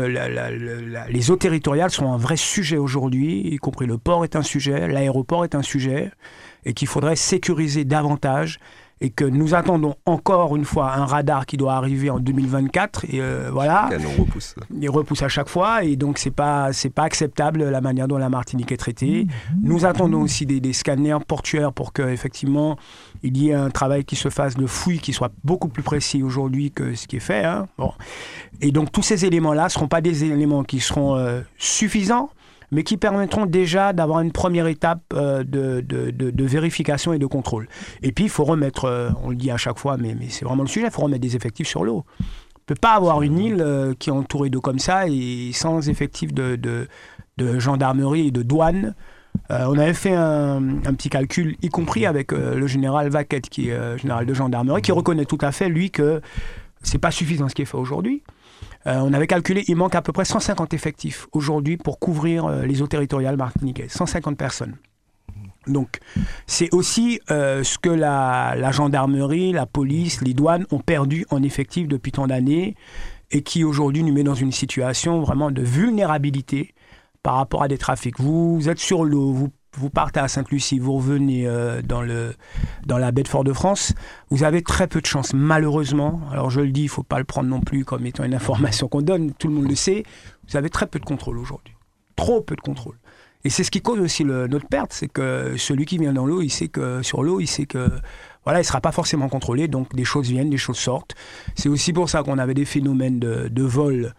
les eaux territoriales sont un vrai sujet aujourd'hui, y compris le port est un sujet, l'aéroport est un sujet, et qu'il faudrait sécuriser davantage et que nous attendons encore une fois un radar qui doit arriver en 2024 et euh, voilà on repousse. il repousse à chaque fois et donc c'est pas c'est pas acceptable la manière dont la Martinique est traitée nous attendons aussi des, des scanners portuaires pour que effectivement il y ait un travail qui se fasse de fouille qui soit beaucoup plus précis aujourd'hui que ce qui est fait hein. bon. et donc tous ces éléments là seront pas des éléments qui seront euh, suffisants mais qui permettront déjà d'avoir une première étape euh, de, vérification et de contrôle. Et puis, il faut remettre, euh, on le dit à chaque fois, mais, c'est vraiment le sujet, il faut remettre des effectifs sur l'eau. On ne peut pas avoir une île euh, qui est entourée d'eau comme ça et sans effectifs de, gendarmerie et de douane. On avait fait un, petit calcul, y compris avec le général Vaquette, qui est général de gendarmerie, qui reconnaît tout à fait, lui, que c'est pas suffisant ce qui est fait aujourd'hui. Euh, on avait calculé, il manque à peu près 150 effectifs aujourd'hui pour couvrir euh, les eaux territoriales martiniquaises. 150 personnes. Donc, c'est aussi euh, ce que la, la, gendarmerie, la police, les douanes ont perdu en effectifs depuis tant d'années et qui aujourd'hui nous met dans une situation vraiment de vulnérabilité par rapport à des trafics. Vous êtes sur l'eau, vous vous partez à Sainte-Lucie, vous revenez euh, dans, le, dans la baie de Fort-de-France, vous avez très peu de chance, malheureusement. Alors je le dis, il ne faut pas le prendre non plus comme étant une information qu'on donne, tout le monde le sait. Vous avez très peu de contrôle aujourd'hui. Trop peu de contrôle. Et c'est ce qui cause aussi le, notre perte, c'est que celui qui vient dans l'eau, il sait que sur l'eau, il sait que voilà, il sera pas forcément contrôlé, donc des choses viennent, des choses sortent. C'est aussi pour ça qu'on avait des phénomènes de, de vol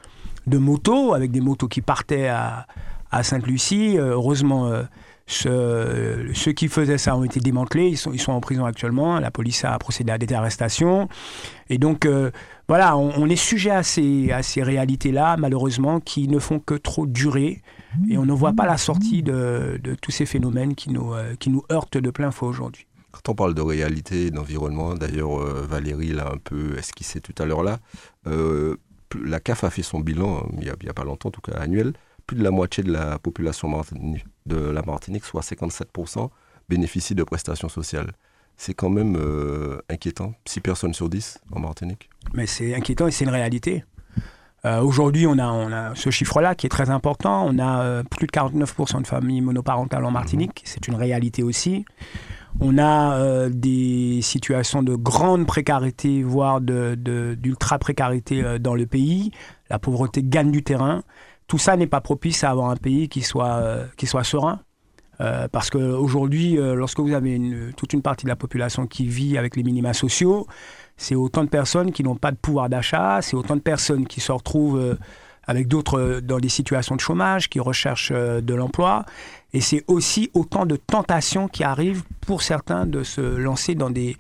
de motos, avec des motos qui partaient à, à Sainte-Lucie. Euh, heureusement, euh, ce, ceux qui faisaient ça ont été démantelés, ils sont, ils sont en prison actuellement, la police a procédé à des arrestations. Et donc, euh, voilà, on, est sujet à ces, à ces réalités-là, malheureusement, qui ne font que trop durer. Et on ne voit pas la sortie de, de tous ces phénomènes qui nous, euh, qui nous heurtent de plein faux aujourd'hui. Quand on parle de réalité, d'environnement, d'ailleurs, euh, Valérie l'a un peu esquissé tout à l'heure là, euh, la CAF a fait son bilan, hein, il n'y a, pas longtemps, en tout cas annuel, plus de la moitié de la population de la Martinique, soit 57%, bénéficie de prestations sociales. C'est quand même euh, inquiétant, 6 personnes sur 10 en Martinique. Mais c'est inquiétant et c'est une réalité. Euh, Aujourd'hui, on a, on a ce chiffre-là qui est très important. On a euh, plus de 49% de familles monoparentales en Martinique. Mmh. C'est une réalité aussi. On a euh, des situations de grande précarité, voire d'ultra-précarité dans le pays. La pauvreté gagne du terrain tout ça n'est pas propice à avoir un pays qui soit, euh, qui soit serein. Euh, parce qu'aujourd'hui, euh, lorsque vous avez toute une partie de la population qui vit avec les minima sociaux, c'est autant de personnes qui n'ont pas de pouvoir d'achat, c'est autant de personnes qui se retrouvent avec d'autres dans des situations de chômage, qui recherchent de l'emploi. Et c'est aussi autant de tentations qui arrivent pour certains de se lancer dans des,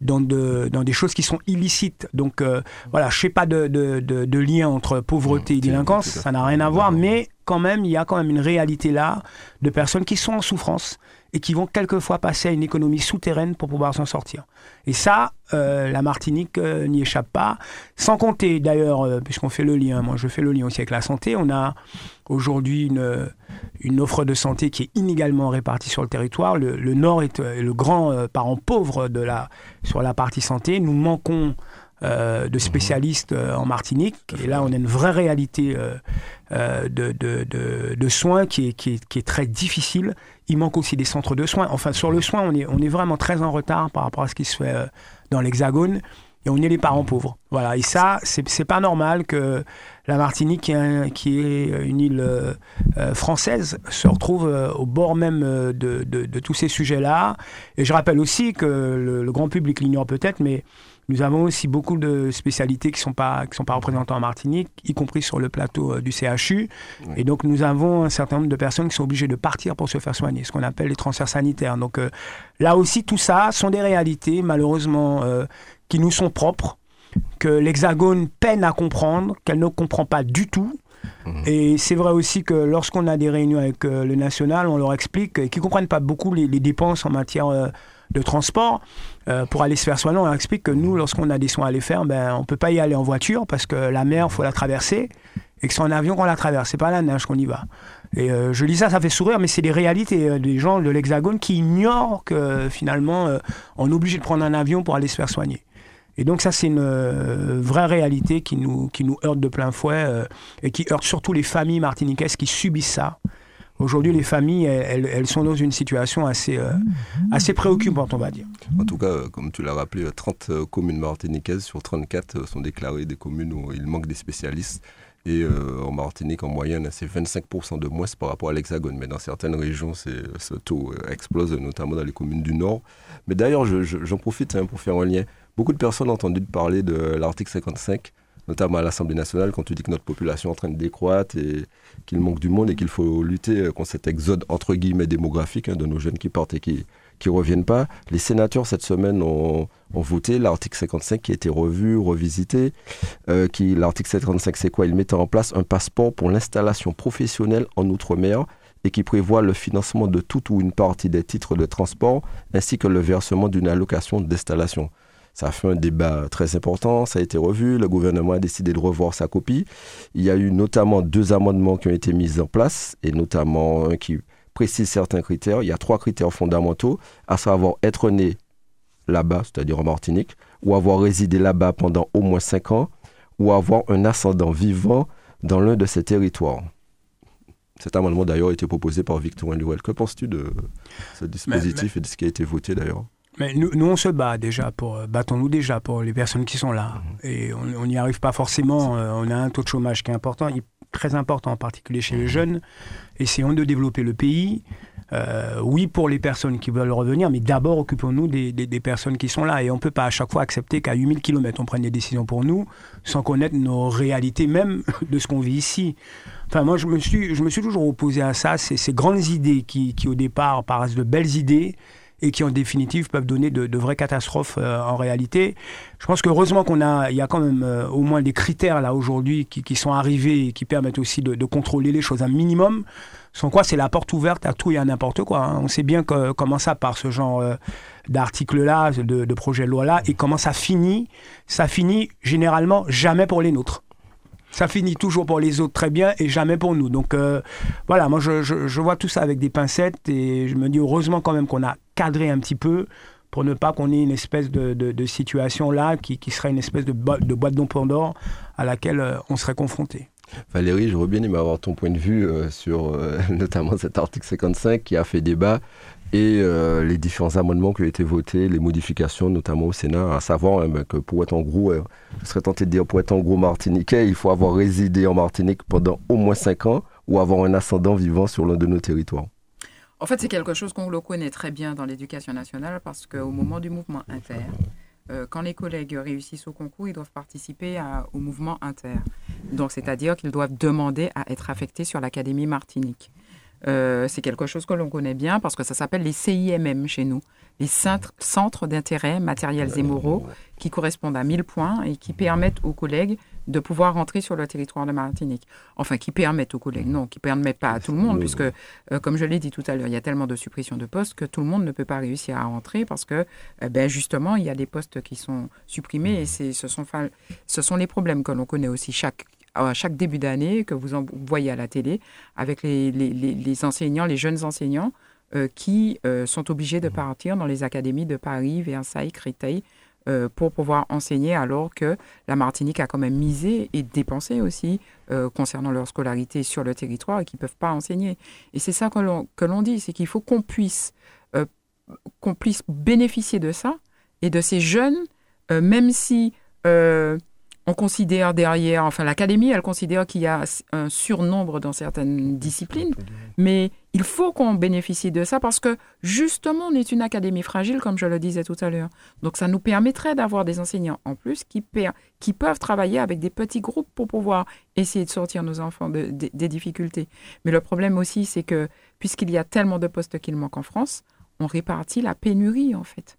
dans, de, dans des choses qui sont illicites. Donc euh, voilà, je ne fais pas de, de, de, de, lien entre pauvreté et délinquance, ça n'a rien à voir, mais quand même, il y a quand même une réalité là de personnes qui sont en souffrance et qui vont quelquefois passer à une économie souterraine pour pouvoir s'en sortir. Et ça, euh, la Martinique euh, n'y échappe pas. Sans compter d'ailleurs, euh, puisqu'on fait le lien, moi je fais le lien aussi avec la santé, on a aujourd'hui une, une offre de santé qui est inégalement répartie sur le territoire. Le, le Nord est le grand parent pauvre de la, sur la partie santé. Nous manquons euh, de spécialistes euh, en Martinique. Et là, on a une vraie réalité euh, de, de, de, de, soins qui est, qui, est, qui est, très difficile. Il manque aussi des centres de soins. Enfin, sur le soin, on est, vraiment très en retard par rapport à ce qui se fait dans l'Hexagone. Et on est les parents pauvres. Voilà. Et ça, c'est pas normal que la Martinique, qui est, est une île euh, française, se retrouve euh, au bord même de tous ces sujets-là. Et je rappelle aussi que le, le grand public l'ignore peut-être, mais nous avons aussi beaucoup de spécialités qui ne sont, pas, qui sont pas représentées en Martinique, y compris sur le plateau euh, du CHU. Oui. Et donc, nous avons un certain nombre de personnes qui sont obligées de partir pour se faire soigner, ce qu'on appelle les transferts sanitaires. Donc, euh, là aussi, tout ça sont des réalités, malheureusement, euh, qui nous sont propres, que l'Hexagone peine à comprendre, qu'elle ne comprend pas du tout. Mmh. Et c'est vrai aussi que lorsqu'on a des réunions avec euh, le national, on leur explique qu'ils ne comprennent pas beaucoup les, les, dépenses en matière de transport euh, pour aller se faire soigner. On explique que nous, lorsqu'on a des soins à aller faire, ben, on ne peut pas y aller en voiture parce que la mer, il faut la traverser et que c'est en avion qu'on la traverse. C'est pas la neige qu'on y va. Et euh, je dis ça, ça fait sourire, mais c'est des réalités euh, des gens de l'Hexagone qui ignorent que finalement, on est obligé de prendre un avion pour aller se faire soigner. Et donc ça, c'est une vraie réalité qui nous, qui nous heurte de plein fouet et qui heurte surtout les familles martiniquaises qui subissent ça. Aujourd'hui, les familles, elles, sont dans une situation assez, euh, assez préoccupante, on va dire. En tout cas, comme tu l'as rappelé, 30 communes martiniquaises sur 34 sont déclarées des communes où il manque des spécialistes. Et euh, en Martinique, en moyenne, c'est 25% de moins par rapport à l'Hexagone. Mais dans certaines régions, ce taux euh, explose, notamment dans les communes du Nord. Mais d'ailleurs, j'en profite hein, pour faire un lien. Beaucoup de personnes ont entendu parler de l'article 55, notamment à l'Assemblée nationale, quand tu dis que notre population est en train de décroître et qu'il manque du monde et qu'il faut lutter contre cet exode, entre guillemets, démographique hein, de nos jeunes qui partent et qui ne reviennent pas. Les sénateurs, cette semaine, ont voté l'article 55 qui a été revu, revisité. Euh, qui, l'article 55, c'est quoi? Il mettait en place un passeport pour l'installation professionnelle en Outre-mer et qui prévoit le financement de toute ou une partie des titres de transport ainsi que le versement d'une allocation d'installation. Ça a fait un débat très important, ça a été revu, le gouvernement a décidé de revoir sa copie. Il y a eu notamment deux amendements qui ont été mis en place, et notamment un qui précise certains critères. Il y a trois critères fondamentaux, à savoir être né là-bas, c'est-à-dire en Martinique, ou avoir résidé là-bas pendant au moins cinq ans, ou avoir un ascendant vivant dans l'un de ces territoires. Cet amendement d'ailleurs a été proposé par Victorien Luel. Que penses-tu de ce dispositif et de ce qui a été voté d'ailleurs? Mais nous, nous, on se bat déjà pour, euh, battons-nous déjà pour les personnes qui sont là. Mhm. Et on n'y arrive pas forcément. Euh, on a un taux de chômage qui est important, très important en particulier chez les mhm. jeunes. Essayons de développer le pays. Euh, oui pour les personnes qui veulent revenir, mais d'abord occupons-nous des, personnes qui sont là. Et on ne peut pas à chaque fois accepter qu'à 8000 km, on prenne des décisions pour nous sans connaître nos réalités, même de ce qu'on vit ici. Enfin, moi, je me suis, je me suis toujours opposé à ça, ces, ces grandes idées qui, qui, au départ, paraissent de belles idées et qui en définitive peuvent donner de, vraies catastrophes euh, en réalité. Je pense qu'heureusement qu'on a, il y a quand même euh, au moins des critères là aujourd'hui qui, qui, sont arrivés et qui permettent aussi de, de contrôler les choses un minimum. Sans quoi, c'est la porte ouverte à tout et à n'importe quoi. Hein. On sait bien que, comment ça part, ce genre euh, d'article-là, de, de projet de loi-là, et comment ça finit. Ça finit généralement jamais pour les nôtres. Ça finit toujours pour les autres très bien et jamais pour nous. Donc euh, voilà, moi je, vois tout ça avec des pincettes et je me dis heureusement quand même qu'on a cadré un petit peu pour ne pas qu'on ait une espèce de, situation là qui, qui, serait une espèce de, de boîte d'or à laquelle euh, on serait confronté. Valérie, j'aurais bien aimé avoir ton point de vue euh, sur notamment cet article 55 qui a fait débat et euh, les différents amendements qui ont été votés, les modifications notamment au Sénat, à savoir hein, ben, que pour être en gros, je serais tenté de dire pour être en gros martiniquais, il faut avoir résidé en Martinique pendant au moins 5 ans ou avoir un ascendant vivant sur l'un de nos territoires. En fait, c'est quelque chose qu'on le connaît très bien dans l'éducation nationale parce qu'au moment du mouvement inter, euh, quand les collègues réussissent au concours, ils doivent participer au mouvement inter. Donc, c'est-à-dire qu'ils doivent demander à être affectés sur l'Académie Martinique. Euh, c'est quelque chose que l'on connaît bien parce que ça s'appelle les CIMM chez nous, les centres d'intérêt matériels et moraux, qui correspondent à 1000 points et qui permettent aux collègues de pouvoir rentrer sur le territoire de Martinique. Enfin, qui permettent aux collègues, non, qui ne permettent pas à tout le monde, puisque, euh, comme je l'ai dit tout à l'heure, il y a tellement de suppressions de postes que tout le monde ne peut pas réussir à rentrer parce que, euh, ben, justement, il y a des postes qui sont supprimés et ce sont, ce sont les problèmes que l'on connaît aussi chaque à chaque début d'année que vous, voyez à la télé avec les, les, enseignants, les jeunes enseignants euh, qui sont obligés de partir dans les académies de Paris, Versailles, Créteil euh, pour pouvoir enseigner alors que la Martinique a quand même misé et dépensé aussi euh, concernant leur scolarité sur le territoire et qui ne peuvent pas enseigner. Et c'est ça que l'on dit, c'est qu'il faut qu'on puisse, euh, qu'on puisse bénéficier de ça et de ces jeunes, même si on considère derrière, enfin l'académie, elle considère qu'il y a un surnombre dans certaines disciplines, mais il faut qu'on bénéficie de ça parce que justement, on est une académie fragile, comme je le disais tout à l'heure. Donc ça nous permettrait d'avoir des enseignants en plus qui, qui peuvent travailler avec des petits groupes pour pouvoir essayer de sortir nos enfants des difficultés. Mais le problème aussi, c'est que puisqu'il y a tellement de postes qu'il manque en France, on répartit la pénurie en fait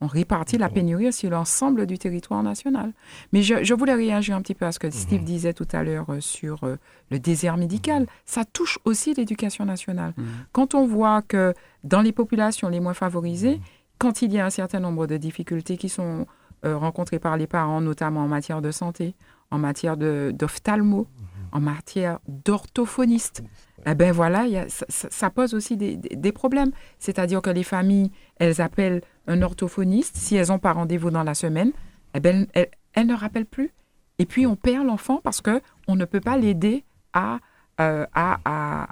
on répartit la pénurie sur l'ensemble du territoire national. Mais je, voulais réagir un petit peu à ce que Steve mhm. disait tout à l'heure euh, sur euh, le désert médical. Ça touche aussi l'éducation nationale. Mhm. Quand on voit que dans les populations les moins favorisées, mhm. quand il y a un certain nombre de difficultés qui sont euh, rencontrées par les parents, notamment en matière de santé, en matière d'ophtalmo, en matière d'orthophoniste, eh ben voilà, ça, pose aussi des, problèmes. C'est-à-dire que les familles, elles appellent un orthophoniste. Si elles n'ont pas rendez-vous dans la semaine, eh ben, elles, ne rappellent plus. Et puis, on perd l'enfant parce qu'on ne peut pas l'aider à, euh, à,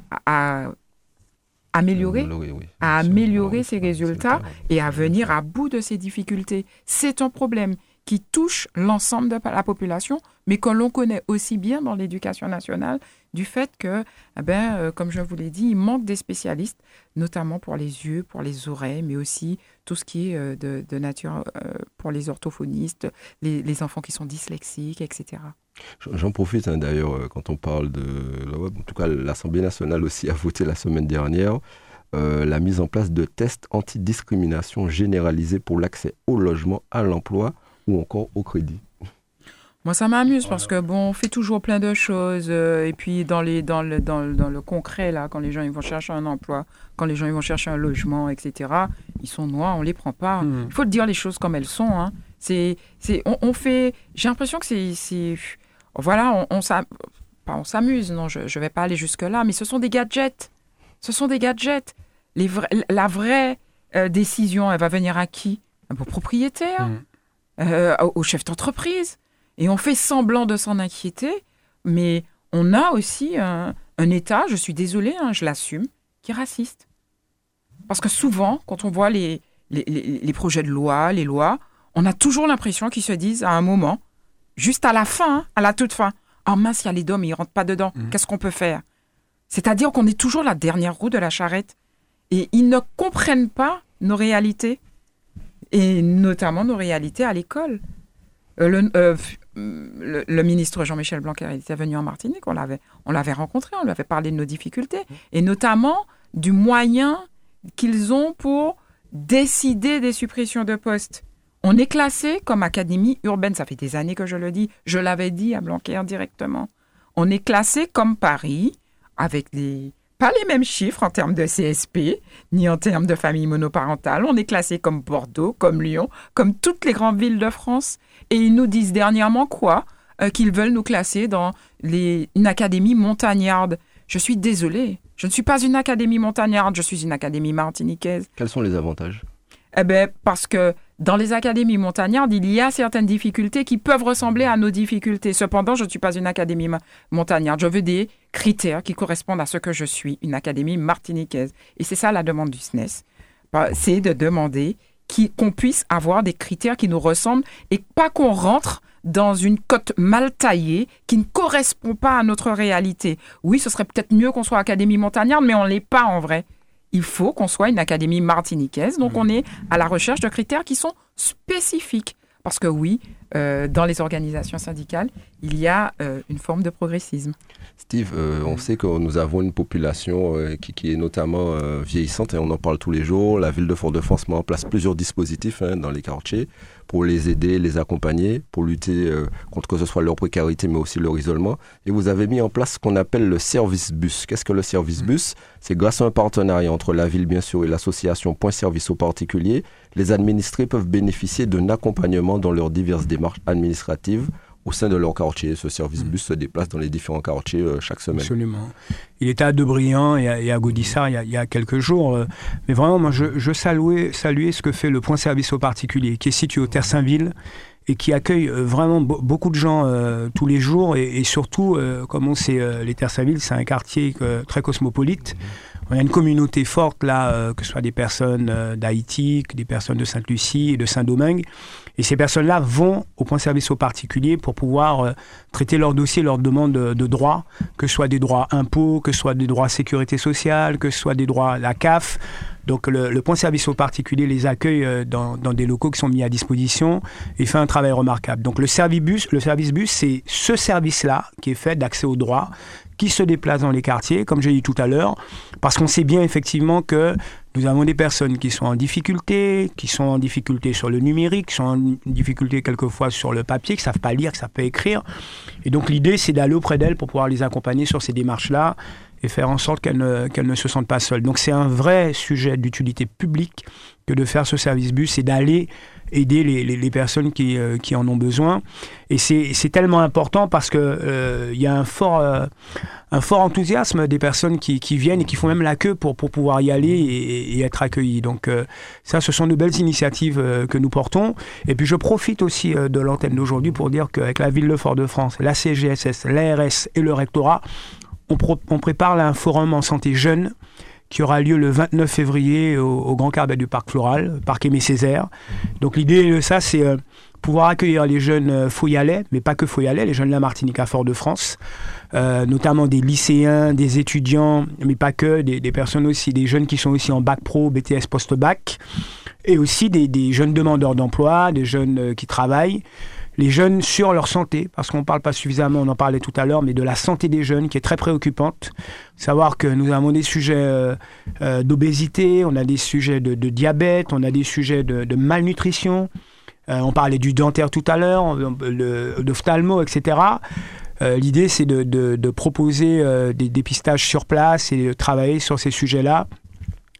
améliorer, Améliorer, oui. à Sur- améliorer oui, ses résultats et à venir à bout de ces difficultés. C'est un problème qui touche l'ensemble de la population, mais que l'on connaît aussi bien dans l'éducation nationale, du fait que, eh ben, euh, comme je vous l'ai dit, il manque des spécialistes, notamment pour les yeux, pour les oreilles, mais aussi tout ce qui est euh, de, nature euh, pour les orthophonistes, les, enfants qui sont dyslexiques, etc. J'en profite hein, d'ailleurs quand on parle de. En tout cas, l'Assemblée nationale aussi a voté la semaine dernière la mise en place de tests antidiscrimination généralisés pour l'accès au logement, à l'emploi ou encore au crédit. Moi, ça m'amuse parce que bon, on fait toujours plein de choses. euh, et puis, dans, les, dans, le, dans, le, dans le concret, là, quand les gens ils vont chercher un emploi, quand les gens ils vont chercher un logement, etc., ils sont noirs, on les prend pas. Hmm. Il faut dire les choses comme elles sont. Hein. C'est, c'est, on, on fait. J'ai l'impression que c'est, c'est. Voilà, on, on, s'am- pas on s'amuse, non, je ne vais pas aller jusque-là, mais ce sont des gadgets. Ce sont des gadgets. Les la vraie euh, décision, elle va venir à qui? Au propriétaire, Hmm. Euh, au, chef d'entreprise. Et on fait semblant de s'en inquiéter, mais on a aussi un, un État, je suis désolée, hein, je l'assume, qui est raciste. Parce que souvent, quand on voit les, les, les- les projets de loi, les lois, on a toujours l'impression qu'ils se disent à un moment, juste à la fin, hein, à la toute fin, oh mince, il y a les dômes, ils rentrent pas dedans, Mhm. qu'est-ce qu'on peut faire? C'est-à-dire qu'on est toujours la dernière roue de la charrette. Et ils ne comprennent pas nos réalités, et notamment nos réalités à l'école. Euh, le, euh, f- le- le ministre Jean-Michel Blanquer était venu en Martinique, on l'avait, on l'avait rencontré, on lui avait parlé de nos difficultés, et notamment du moyen qu'ils ont pour décider des suppressions de postes. On est classé comme académie urbaine, ça fait des années que je le dis, je l'avais dit à Blanquer directement. On est classé comme Paris, avec les, pas les mêmes chiffres en termes de CSP, ni en termes de famille monoparentale. On est classé comme Bordeaux, comme Lyon, comme toutes les grandes villes de France. Et ils nous disent dernièrement quoi Euh, Qu'ils veulent nous classer dans les, une académie montagnarde. Je suis désolée, je ne suis pas une académie montagnarde, je suis une académie martiniquaise. Quels sont les avantages? Eh bien, parce que dans les académies montagnardes, il y a certaines difficultés qui peuvent ressembler à nos difficultés. Cependant, je ne suis pas une académie montagnarde. Je veux des critères qui correspondent à ce que je suis, une académie martiniquaise. Et c'est ça la demande du SNES. Bah, C'est de demander qu'on puisse avoir des critères qui nous ressemblent et pas qu'on rentre dans une cote mal taillée qui ne correspond pas à notre réalité. Oui, ce serait peut-être mieux qu'on soit académie montagnarde, mais on ne l'est pas en vrai il faut qu'on soit une académie martiniquaise. Donc, on est à la recherche de critères qui sont spécifiques. Parce que oui, euh, dans les organisations syndicales, il y a euh, une forme de progressisme. Steve, euh, on sait que nous avons une population qui, qui est notamment vieillissante et on en parle tous les jours. La ville de Fort-de-France met en place plusieurs dispositifs hein, dans les quartiers pour les aider, les accompagner, pour lutter euh, contre que ce soit leur précarité mais aussi leur isolement. Et vous avez mis en place ce qu'on appelle le service bus. Qu'est-ce que le service bus? C'est grâce à un partenariat entre la ville bien sûr et l'association Point Service aux particuliers, les administrés peuvent bénéficier d'un accompagnement dans leurs diverses démarches administratives au sein de leur quartier. Ce service bus se déplace dans les différents quartiers euh, chaque semaine. Absolument. Il était à Debriand et à, et à Gaudissart il y, a, il y a quelques jours. euh, Mais vraiment, moi, je, je saluais, saluais ce que fait le point service aux particuliers, qui est situé au Terre-Saint-Ville et qui accueille euh, vraiment be- beaucoup de gens euh, tous les jours. Et, et surtout, euh, comme on sait, euh, les Terre-Saint-Ville, c'est un quartier très cosmopolite. On a une communauté forte là, euh, que ce soit des personnes euh, d'Haïti, que des personnes de Sainte-Lucie et de Saint-Domingue. Et ces personnes-là vont au point service aux particuliers pour pouvoir euh, traiter leurs dossiers, leurs demandes de, de droits, que ce soit des droits impôts, que ce soit des droits sécurité sociale, que ce soit des droits la CAF. Donc le, point service aux particuliers les accueille euh, dans, dans des locaux qui sont mis à disposition et fait un travail remarquable. Donc le service bus, le service bus, c'est ce service-là qui est fait d'accès aux droits, qui se déplace dans les quartiers, comme j'ai dit tout à l'heure, parce qu'on sait bien effectivement que nous avons des personnes qui sont en difficulté, qui sont en difficulté sur le numérique, qui sont en difficulté quelquefois sur le papier, qui ne savent pas lire, qui ne savent pas écrire. Et donc l'idée, c'est d'aller auprès d'elles pour pouvoir les accompagner sur ces démarches-là et faire en sorte qu'elles ne, ne se sentent pas seules. Donc c'est un vrai sujet d'utilité publique que de faire ce service bus et d'aller aider les, les, personnes qui, euh, qui en ont besoin. Et c'est tellement important parce qu'il euh, y a un fort, euh, un fort enthousiasme des personnes qui, qui, viennent et qui font même la queue pour, pour pouvoir y aller et, et être accueillies. Donc euh, ça, ce sont de belles initiatives que nous portons. Et puis je profite aussi de l'antenne d'aujourd'hui pour dire qu'avec la ville de Fort-de-France, la CGSS, l'ARS et le rectorat, on, prépare un forum en santé jeune qui aura lieu le 29 février au, Grand Carbet du Parc Floral, Parc Aimé Césaire. Donc l'idée de ça, c'est euh, pouvoir accueillir les jeunes euh, Foyalais, mais pas que Foyalais, les jeunes de la Martinique à Fort-de-France, euh, notamment des lycéens, des étudiants, mais pas que, des, personnes aussi, des jeunes qui sont aussi en bac pro, BTS post-bac, et aussi des, jeunes demandeurs d'emploi, des jeunes qui travaillent les jeunes sur leur santé, parce qu'on ne parle pas suffisamment, on en parlait tout à l'heure, mais de la santé des jeunes qui est très préoccupante. Savoir que nous avons des sujets euh, euh, d'obésité, on a des sujets de, diabète, on a des sujets de, malnutrition. Euh, on parlait du dentaire tout à l'heure, d'ophtalmo, etc. L'idée, c'est de, proposer des dépistages sur place et de travailler sur ces sujets-là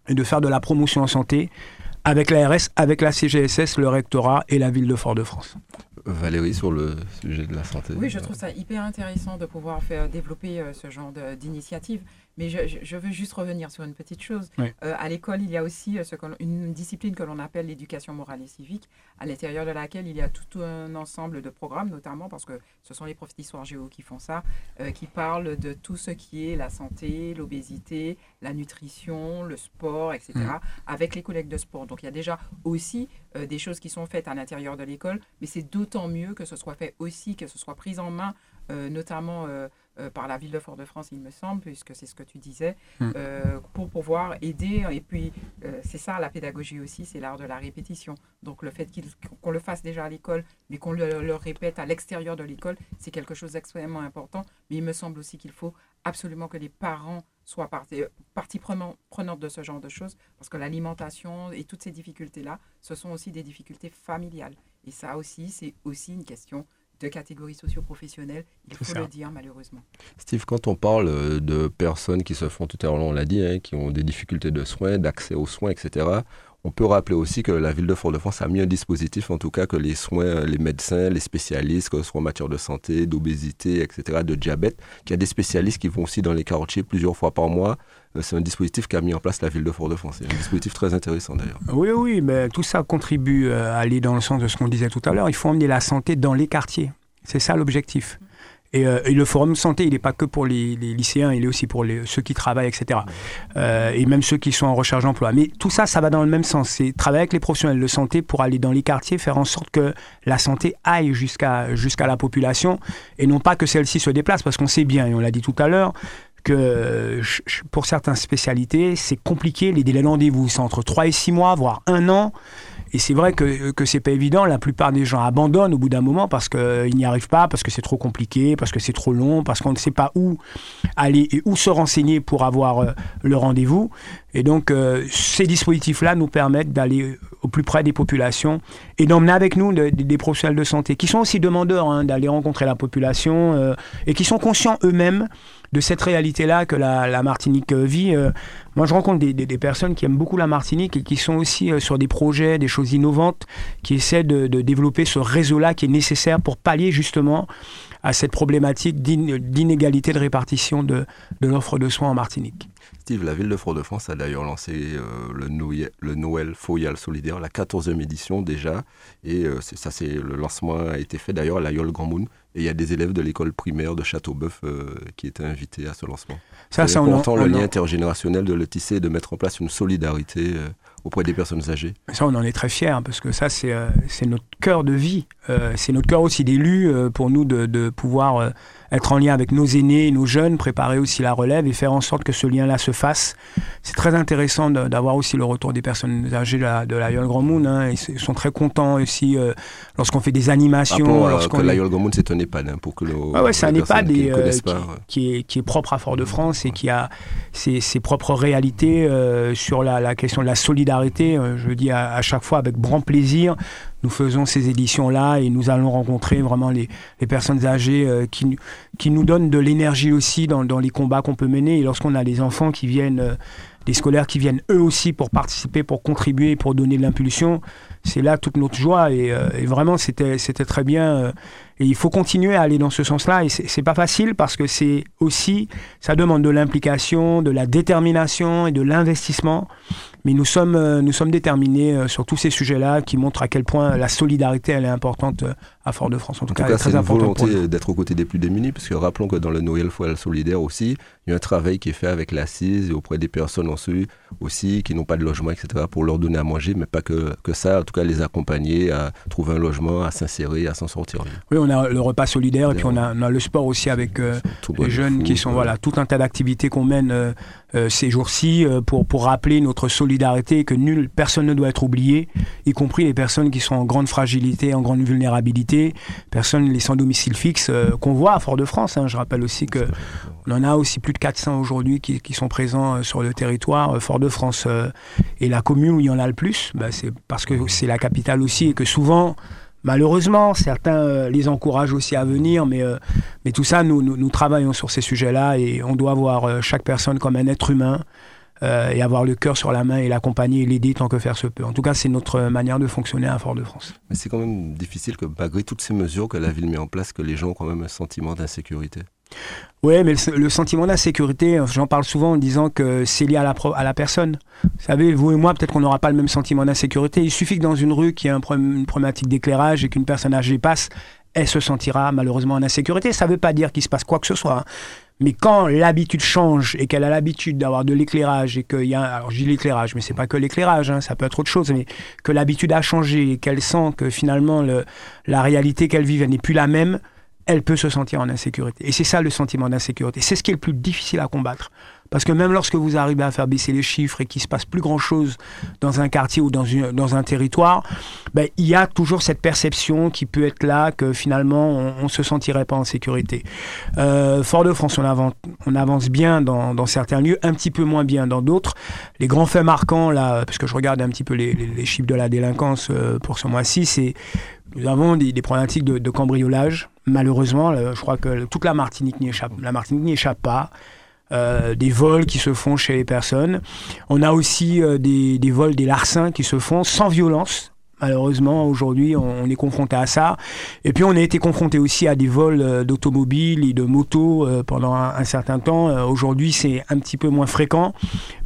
et de faire de la promotion en santé avec l'ARS, avec la CGSS, le rectorat et la ville de Fort-de-France. Valérie, sur le sujet de la santé. Oui, je trouve ça hyper intéressant de pouvoir faire développer euh, ce genre d'initiative. Mais je, veux juste revenir sur une petite chose. Euh, à l'école, il y a aussi euh, une discipline que l'on appelle l'éducation morale et civique, à l'intérieur de laquelle il y a tout un ensemble de programmes, notamment parce que ce sont les profs d'histoire géo qui font ça, euh, qui parlent de tout ce qui est la santé, l'obésité, la nutrition, le sport, etc., mm. avec les collègues de sport. Donc il y a déjà aussi des choses qui sont faites à l'intérieur de l'école, mais c'est d'autant mieux que ce soit fait aussi, que ce soit pris en main, notamment euh, par la ville de Fort-de-France, il me semble, puisque c'est ce que tu disais, hmm. euh, pour pouvoir aider. Et puis, euh, c'est ça la pédagogie aussi, c'est l'art de la répétition. Donc, le fait qu'on le fasse déjà à l'école, mais qu'on le, répète à l'extérieur de l'école, c'est quelque chose d'extrêmement important. Mais il me semble aussi qu'il faut absolument que les parents soient partie, partie prenante de ce genre de choses, parce que l'alimentation et toutes ces difficultés-là, ce sont aussi des difficultés familiales. Et ça aussi, c'est aussi une question de catégories socio-professionnelles, il faut le dire malheureusement. Steve, quand on parle euh, de personnes qui se font, tout à l'heure on l'a dit, hein, qui ont des difficultés de soins, d'accès aux soins, etc., on peut rappeler aussi que la ville de Fort-de-France a mis un dispositif, en tout cas que les soins, les médecins, les spécialistes, que ce soit en matière de santé, d'obésité, etc., de diabète, qu'il y a des spécialistes qui vont aussi dans les quartiers plusieurs fois par mois. Euh, c'est un dispositif qu'a mis en place la ville de Fort-de-France. C'est un dispositif très intéressant d'ailleurs. Oui, oui, mais tout ça contribue euh, à aller dans le sens de ce qu'on disait tout à l'heure. Il faut emmener la santé dans les quartiers. C'est ça l'objectif. Euh, et, le forum santé, il n'est pas que pour les, lycéens, il est aussi pour ceux qui travaillent, etc. Euh, et même ceux qui sont en recherche d'emploi. Mais tout ça, ça va dans le même sens. C'est travailler avec les professionnels de santé pour aller dans les quartiers, faire en sorte que la santé aille jusqu'à jusqu'à la population et non pas que celle-ci se déplace. Parce qu'on sait bien, et on l'a dit tout à l'heure, que pour certaines spécialités, c'est compliqué. Les délais de rendez-vous, c'est entre 3 et 6 mois, voire un an. Et c'est vrai que, que c'est pas évident. La plupart des gens abandonnent au bout d'un moment parce qu'ils n'y arrivent pas, parce que c'est trop compliqué, parce que c'est trop long, parce qu'on ne sait pas où aller et où se renseigner pour avoir euh, le rendez-vous. Et donc, euh, ces dispositifs-là nous permettent d'aller au plus près des populations et d'emmener avec nous des professionnels de santé qui sont aussi demandeurs hein, d'aller rencontrer la population euh, et qui sont conscients eux-mêmes de cette réalité-là que la, Martinique euh, vit. Euh, moi, je rencontre des, personnes qui aiment beaucoup la Martinique et qui sont aussi euh, sur des projets, des choses innovantes, qui essaient de, développer ce réseau-là qui est nécessaire pour pallier justement à cette problématique d'inégalité de répartition de, l'offre de soins en Martinique. La ville de Fort-de-France a d'ailleurs lancé le, Noël, le Noël Foyal Solidaire, la 14e édition déjà. Et ça, c'est le lancement a été fait d'ailleurs à la Yole Grand Moon. Et il y a des élèves de l'école primaire de Châteauboeuf euh, qui étaient invités à ce lancement. Ça, c'est important le lien intergénérationnel de le tisser et de mettre en place une solidarité euh, auprès des personnes âgées. Ça, on en est très fiers, hein, parce que ça, c'est euh, notre cœur de vie. c'est notre cœur aussi d'élu pour nous de, de pouvoir être en lien avec nos aînés, nos jeunes, préparer aussi la relève et faire en sorte que ce lien-là se fasse. C'est très intéressant d'avoir aussi le retour des personnes âgées de la, de la Grand Moon. Hein. ils sont très contents aussi euh, lorsqu'on fait des animations. Ah que la Grand Moon, c'est un EHPAD hein, pour que nos, ah ouais, c'est un EHPAD qui, euh, qui, est, qui, est, propre à Fort-de-France et qui a ses, ses propres réalités euh, sur la, la, question de la solidarité. je le dis à, à chaque fois avec grand plaisir nous faisons ces éditions-là et nous allons rencontrer vraiment les, personnes âgées euh, qui, nous donnent de l'énergie aussi dans, les combats qu'on peut mener. Et lorsqu'on a des enfants qui viennent, euh, des scolaires qui viennent eux aussi pour participer, pour contribuer, pour donner de l'impulsion, c'est là toute notre joie. Et, euh, vraiment, c'était très bien. Et il faut continuer à aller dans ce sens-là. Et c'est pas facile parce que c'est aussi, ça demande de l'implication, de la détermination et de l'investissement. Mais nous sommes, nous sommes déterminés sur tous ces sujets-là qui montrent à quel point la solidarité, elle est importante à Fort-de-France. En, tout, cas, c'est une volonté d'être aux côtés des plus démunis, puisque rappelons que dans le Noël Foyer solidaire aussi, il y a un travail qui est fait avec l'assise et auprès des personnes aussi qui n'ont pas de logement, etc., pour leur donner à manger, mais pas que, que ça, en tout cas les accompagner à trouver un logement, à s'insérer, à s'en sortir. Oui, on a le repas solidaire et puis on a, le sport aussi avec euh, les jeunes qui sont, voilà, tout un tas d'activités qu'on mène euh, euh, ces jours-ci pour, pour rappeler notre solidarité et que nulle personne ne doit être oubliée, y compris les personnes qui sont en grande fragilité, en grande vulnérabilité, personnes les sans domicile fixe qu'on voit à Fort-de-France. Hein. Je rappelle aussi que on en a aussi plus de 400 aujourd'hui qui, qui, sont présents sur le territoire Fort-de-France et la commune où il y en a le plus, bah, c'est parce que c'est la capitale aussi et que souvent Malheureusement, certains euh, les encouragent aussi à venir, mais, euh, mais tout ça, nous, nous, travaillons sur ces sujets-là et on doit voir euh, chaque personne comme un être humain et avoir le cœur sur la main et l'accompagner et l'aider tant que faire se peut. En tout cas, c'est notre manière de fonctionner à Fort-de-France. Mais c'est quand même difficile que malgré toutes ces mesures que la ville met en place, que les gens ont quand même un sentiment d'insécurité. Oui, mais le, sentiment d'insécurité, j'en parle souvent en disant que c'est lié à la, à la personne. Vous savez, vous et moi, peut-être qu'on n'aura pas le même sentiment d'insécurité. Il suffit que dans une rue, qu'il y ait un une problématique d'éclairage et qu'une personne âgée passe, elle se sentira malheureusement en insécurité. Ça ne veut pas dire qu'il se passe quoi que ce soit. Hein. Mais quand l'habitude change et qu'elle a l'habitude d'avoir de l'éclairage et qu'il y a, alors je dis l'éclairage, mais c'est pas que l'éclairage, hein, ça peut être autre chose, mais que l'habitude a changé et qu'elle sent que finalement le, la réalité qu'elle vit n'est plus la même, elle peut se sentir en insécurité. Et c'est ça le sentiment d'insécurité. C'est ce qui est le plus difficile à combattre. Parce que même lorsque vous arrivez à faire baisser les chiffres et qu'il se passe plus grand-chose dans un quartier ou dans, une, dans un territoire, ben, il y a toujours cette perception qui peut être là que finalement on ne se sentirait pas en sécurité. Euh, Fort-de-France, on avance, on avance bien dans, dans, certains lieux, un petit peu moins bien dans d'autres. Les grands faits marquants, là, parce que je regarde un petit peu les, les, chiffres de la délinquance euh, pour ce mois-ci, c'est nous avons des, problématiques de, cambriolage. Malheureusement, je crois que toute la Martinique n'y échappe, pas. Euh, des vols qui se font chez les personnes. On a aussi euh, des, vols, des larcins qui se font sans violence. Malheureusement, aujourd'hui, on, est confronté à ça. Et puis, on a été confronté aussi à des vols euh, d'automobiles et de motos pendant un, certain temps. aujourd'hui, c'est un petit peu moins fréquent.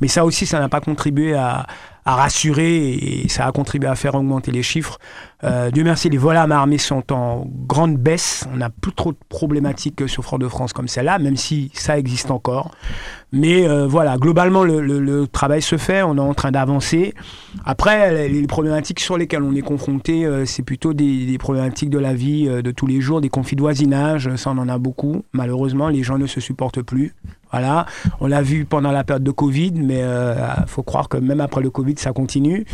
Mais ça aussi, ça n'a pas contribué à, à rassurer et ça a contribué à faire augmenter les chiffres. Euh, Dieu merci, les vols à main armée sont en grande baisse. On n'a plus trop de problématiques sur Fort-de-France comme celle-là, même si ça existe encore. Mais euh, voilà, globalement, le, travail se fait, on est en train d'avancer. Après, les, problématiques sur lesquelles on est confronté, euh, c'est plutôt des, des, problématiques de la vie de tous les jours, des conflits de voisinage, ça on en a beaucoup. Malheureusement, les gens ne se supportent plus. Voilà, on l'a vu pendant la période de Covid, mais il euh, faut croire que même après le Covid, ça continue.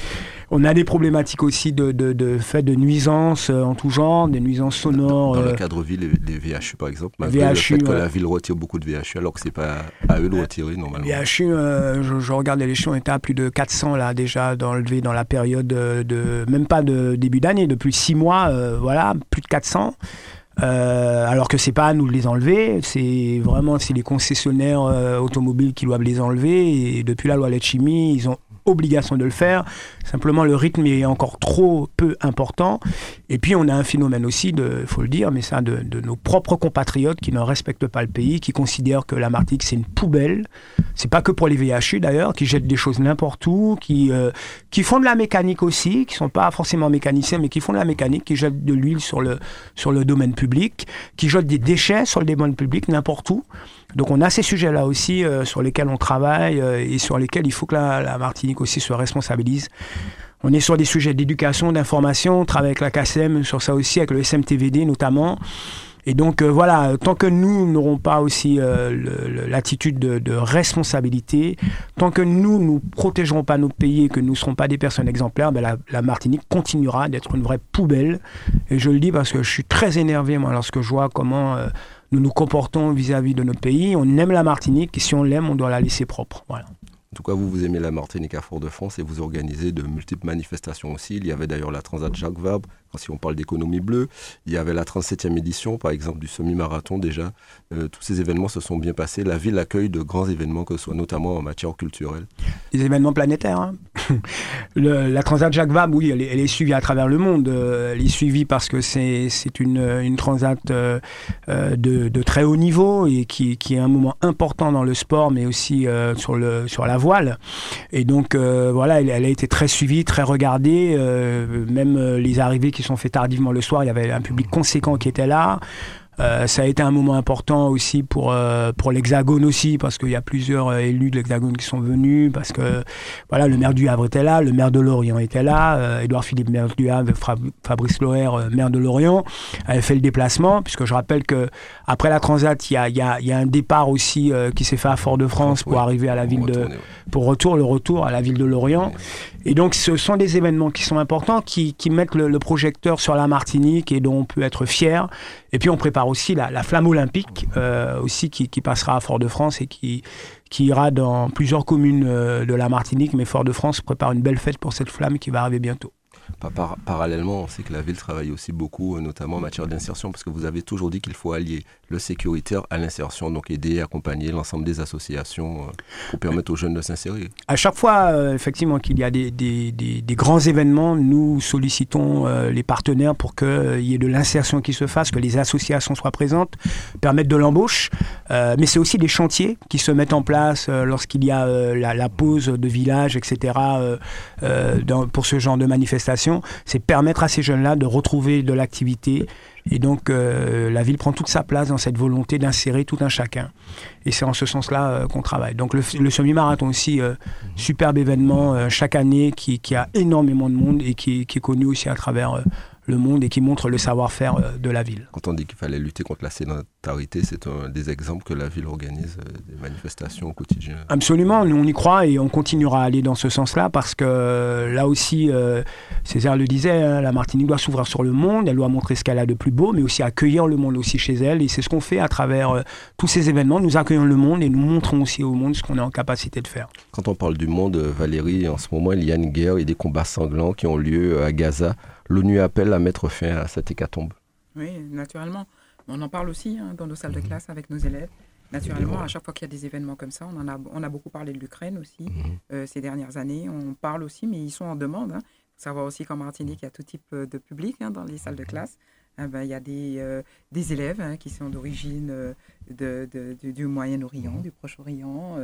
On a des problématiques aussi de, de, de fait de nuisances euh, en tout genre, des nuisances sonores. Dans, le euh, cadre ville, les, VHU par exemple, VHU, le fait que la ville retire beaucoup de VHU, alors que c'est pas à eux de retirer normalement. VHU, je, je, regarde les on était à plus de 400 là déjà d'enlever dans la période de, même pas de début d'année, depuis 6 mois, voilà, plus de 400. Euh, alors que c'est pas à nous de les enlever, c'est vraiment c'est les concessionnaires euh, automobiles qui doivent les enlever. Et depuis la loi Letchimi, ils ont obligation de le faire. Simplement, le rythme est encore trop peu important. Et puis, on a un phénomène aussi, il faut le dire, mais ça, de, nos propres compatriotes qui ne respectent pas le pays, qui considèrent que la Martinique, c'est une poubelle. C'est pas que pour les VHU d'ailleurs, qui jettent des choses n'importe où, qui, euh, qui font de la mécanique aussi, qui sont pas forcément mécaniciens, mais qui font de la mécanique, qui jettent de l'huile sur le, sur le domaine public, qui jettent des déchets sur le domaine public n'importe où. Donc on a ces sujets-là aussi euh, sur lesquels on travaille euh, et sur lesquels il faut que la, Martinique aussi se responsabilise. On est sur des sujets d'éducation, d'information, on travaille avec la KSM sur ça aussi, avec le SMTVD notamment. Et donc euh, voilà, tant que nous n'aurons pas aussi l'attitude de, responsabilité, tant que nous ne protégerons pas notre pays et que nous ne serons pas des personnes exemplaires, ben la, la, Martinique continuera d'être une vraie poubelle. Et je le dis parce que je suis très énervé moi lorsque je vois comment nous nous comportons vis-à-vis de notre pays. On aime la Martinique et si on l'aime, on doit la laisser propre. Voilà. En tout cas, vous, vous aimez la Martinique à Fort-de-France et vous organisez de multiples manifestations aussi. Il y avait d'ailleurs la Transat Jacques Vabre, si on parle d'économie bleue. Il y avait la 37e édition, par exemple, du semi-marathon déjà. Euh, tous ces événements se sont bien passés. La ville accueille de grands événements, que ce soit notamment en matière culturelle. Des événements planétaires. Hein. la Transat Jacques Vabre, oui, elle est, suivie à travers le monde. Euh, elle est suivie parce que c'est une, une transat euh, de, très haut niveau et qui, qui, est un moment important dans le sport, mais aussi sur, le, sur la voile. Et donc, voilà, elle, elle, a été très suivie, très regardée. même les arrivées qui sont faites tardivement le soir, il y avait un public conséquent qui était là. Euh, ça a été un moment important aussi pour, euh, pour l'Hexagone aussi, parce qu'il y a plusieurs euh, élus de l'Hexagone qui sont venus, parce que voilà, le maire du Havre était là, le maire de Lorient était là, Édouard Philippe, maire du Havre, Fabrice Loher, maire de Lorient, avait fait le déplacement, puisque je rappelle que après la Transat, il y a, y, a, y a, un départ aussi qui s'est fait à Fort-de-France pour arriver à la ville de... pour retour, le retour à la ville de Lorient. Et donc, ce sont des événements qui sont importants, qui, qui mettent le, projecteur sur la Martinique et dont on peut être fier. Et puis, on prépare aussi la, flamme olympique, euh, qui, passera à Fort-de-France et qui, qui ira dans plusieurs communes euh, de la Martinique. Mais Fort-de-France prépare une belle fête pour cette flamme qui va arriver bientôt parallèlement, on sait que la ville travaille aussi beaucoup, euh, notamment en matière d'insertion, parce que vous avez toujours dit qu'il faut allier le sécuritaire à l'insertion, donc aider et accompagner l'ensemble des associations euh, pour permettre aux jeunes de s'insérer. À chaque fois, euh, effectivement, qu'il y a des, grands événements, nous sollicitons les partenaires pour qu'il y ait de l'insertion qui se fasse, que les associations soient présentes, permettre de l'embauche, mais c'est aussi des chantiers qui se mettent en place lorsqu'il y a la, pause de village, etc., pour ce genre de manifestation c'est permettre à ces jeunes-là de retrouver de l'activité. Et donc, euh, la ville prend toute sa place dans cette volonté d'insérer tout un chacun. Et c'est en ce sens-là euh, qu'on travaille. Donc, le, semi-marathon aussi, euh, superbe événement chaque année qui, a énormément de monde et qui, qui est connu aussi à travers le monde et qui montre le savoir-faire euh, de la ville. Quand on dit qu'il fallait lutter contre la sédentarité, c'est un des exemples que la ville organise euh, des manifestations au quotidien. Absolument, nous on y croit et on continuera à aller dans ce sens-là parce que euh, là aussi, César le disait, hein, la Martinique doit s'ouvrir sur le monde, elle doit montrer ce qu'elle a de plus beau, mais aussi accueillir le monde aussi chez elle et c'est ce qu'on fait à travers tous ces événements. Nous accueillons le monde et nous montrons aussi au monde ce qu'on est en capacité de faire. Quand on parle du monde, Valérie, en ce moment il y a une guerre et des combats sanglants qui ont lieu à Gaza l'ONU appelle à mettre fin à cette hécatombe. Oui, naturellement. On en parle aussi hein, dans nos salles de mhm. classe avec nos élèves. Naturellement, à chaque fois qu'il y a des événements comme ça, on, en a, on a beaucoup parlé de l'Ukraine aussi mhm. euh, ces dernières années. On parle aussi, mais ils sont en demande. Il hein. faut savoir aussi qu'en Martinique, il y a tout type euh, de public hein, dans les salles de mhm. classe. Ah ben, il y a des, euh, des élèves qui sont d'origine de, du Moyen-Orient, du Proche-Orient,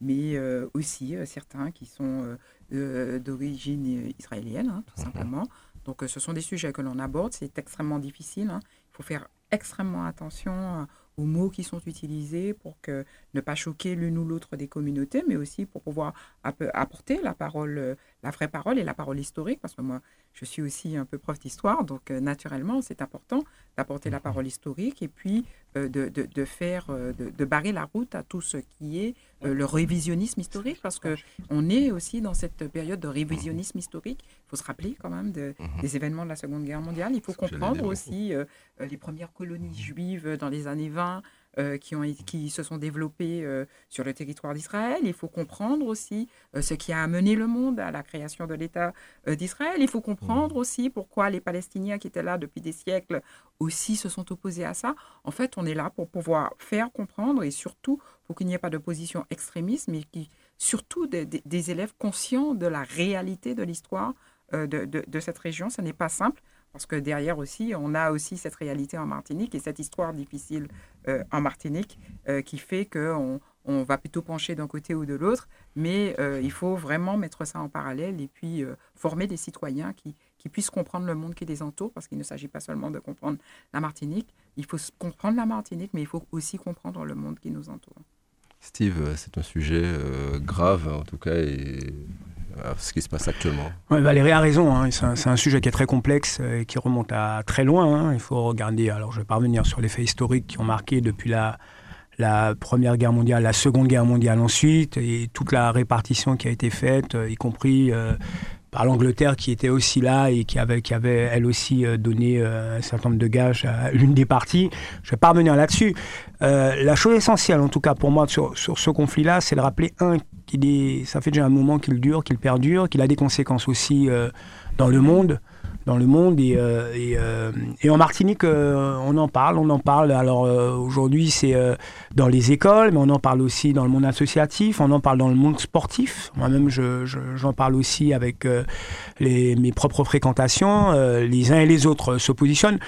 mais aussi certains qui sont d'origine israélienne, tout simplement. Donc euh, ce sont des sujets que l'on aborde, c'est extrêmement difficile. Hein. Il faut faire extrêmement attention euh, aux mots qui sont utilisés pour que ne pas choquer l'une ou l'autre des communautés, mais aussi pour pouvoir apporter la parole, euh, la vraie parole et la parole historique, parce que moi, je suis aussi un peu prof d'histoire, donc naturellement, c'est important d'apporter la mhm. parole historique et puis de, de, faire, de, de, barrer la route à tout ce qui est le révisionnisme historique, parce que on est aussi dans cette période de révisionnisme historique. Il faut se rappeler quand même mhm. des événements de la Seconde Guerre mondiale. Il faut comprendre aussi les premières colonies juives dans les années 20 euh, qui, ont, qui se sont développées euh, sur le territoire d'Israël. Il faut comprendre aussi euh, ce qui a amené le monde à la création de l'État d'Israël. Il faut comprendre mmh. aussi pourquoi les Palestiniens qui étaient là depuis des siècles aussi se sont opposés à ça. En fait, on est là pour pouvoir faire comprendre et surtout pour qu'il n'y ait pas de position extrémiste, mais qui, surtout des, élèves conscients de la réalité de l'histoire de, de cette région. Ce n'est pas simple. Parce que derrière aussi, on a aussi cette réalité en Martinique et cette histoire difficile euh, en Martinique euh, qui fait qu'on on va plutôt pencher d'un côté ou de l'autre, mais euh, il faut vraiment mettre ça en parallèle et puis former des citoyens qui, puissent comprendre le monde qui les entoure, parce qu'il ne s'agit pas seulement de comprendre la Martinique, il faut comprendre la Martinique, mais il faut aussi comprendre le monde qui nous entoure. Steve, c'est un sujet grave en tout cas ce qui se passe actuellement. Valérie a raison, hein. c'est un, sujet qui est très complexe et qui remonte à très loin. Hein. Il faut regarder, alors je vais pas revenir sur les faits historiques qui ont marqué depuis la, Première Guerre mondiale, la Seconde Guerre mondiale ensuite, et toute la répartition qui a été faite, euh, y compris euh, par l'Angleterre qui était aussi là et qui avait, qui avait elle aussi euh, donné un certain nombre de gages à l'une des parties. Je vais pas revenir là-dessus. la chose essentielle, en tout cas pour moi, sur, sur ce conflit-là, c'est de rappeler, un, qu'il ça fait déjà un moment qu'il dure, qu'il perdure, qu'il a des conséquences aussi euh, dans le monde dans le monde et, euh, euh, et, en Martinique on en parle on en parle alors aujourd'hui c'est dans les écoles mais on en parle aussi dans le monde associatif on en parle dans le monde sportif moi-même j'en parle aussi avec mes propres fréquentations les uns et les autres se positionnent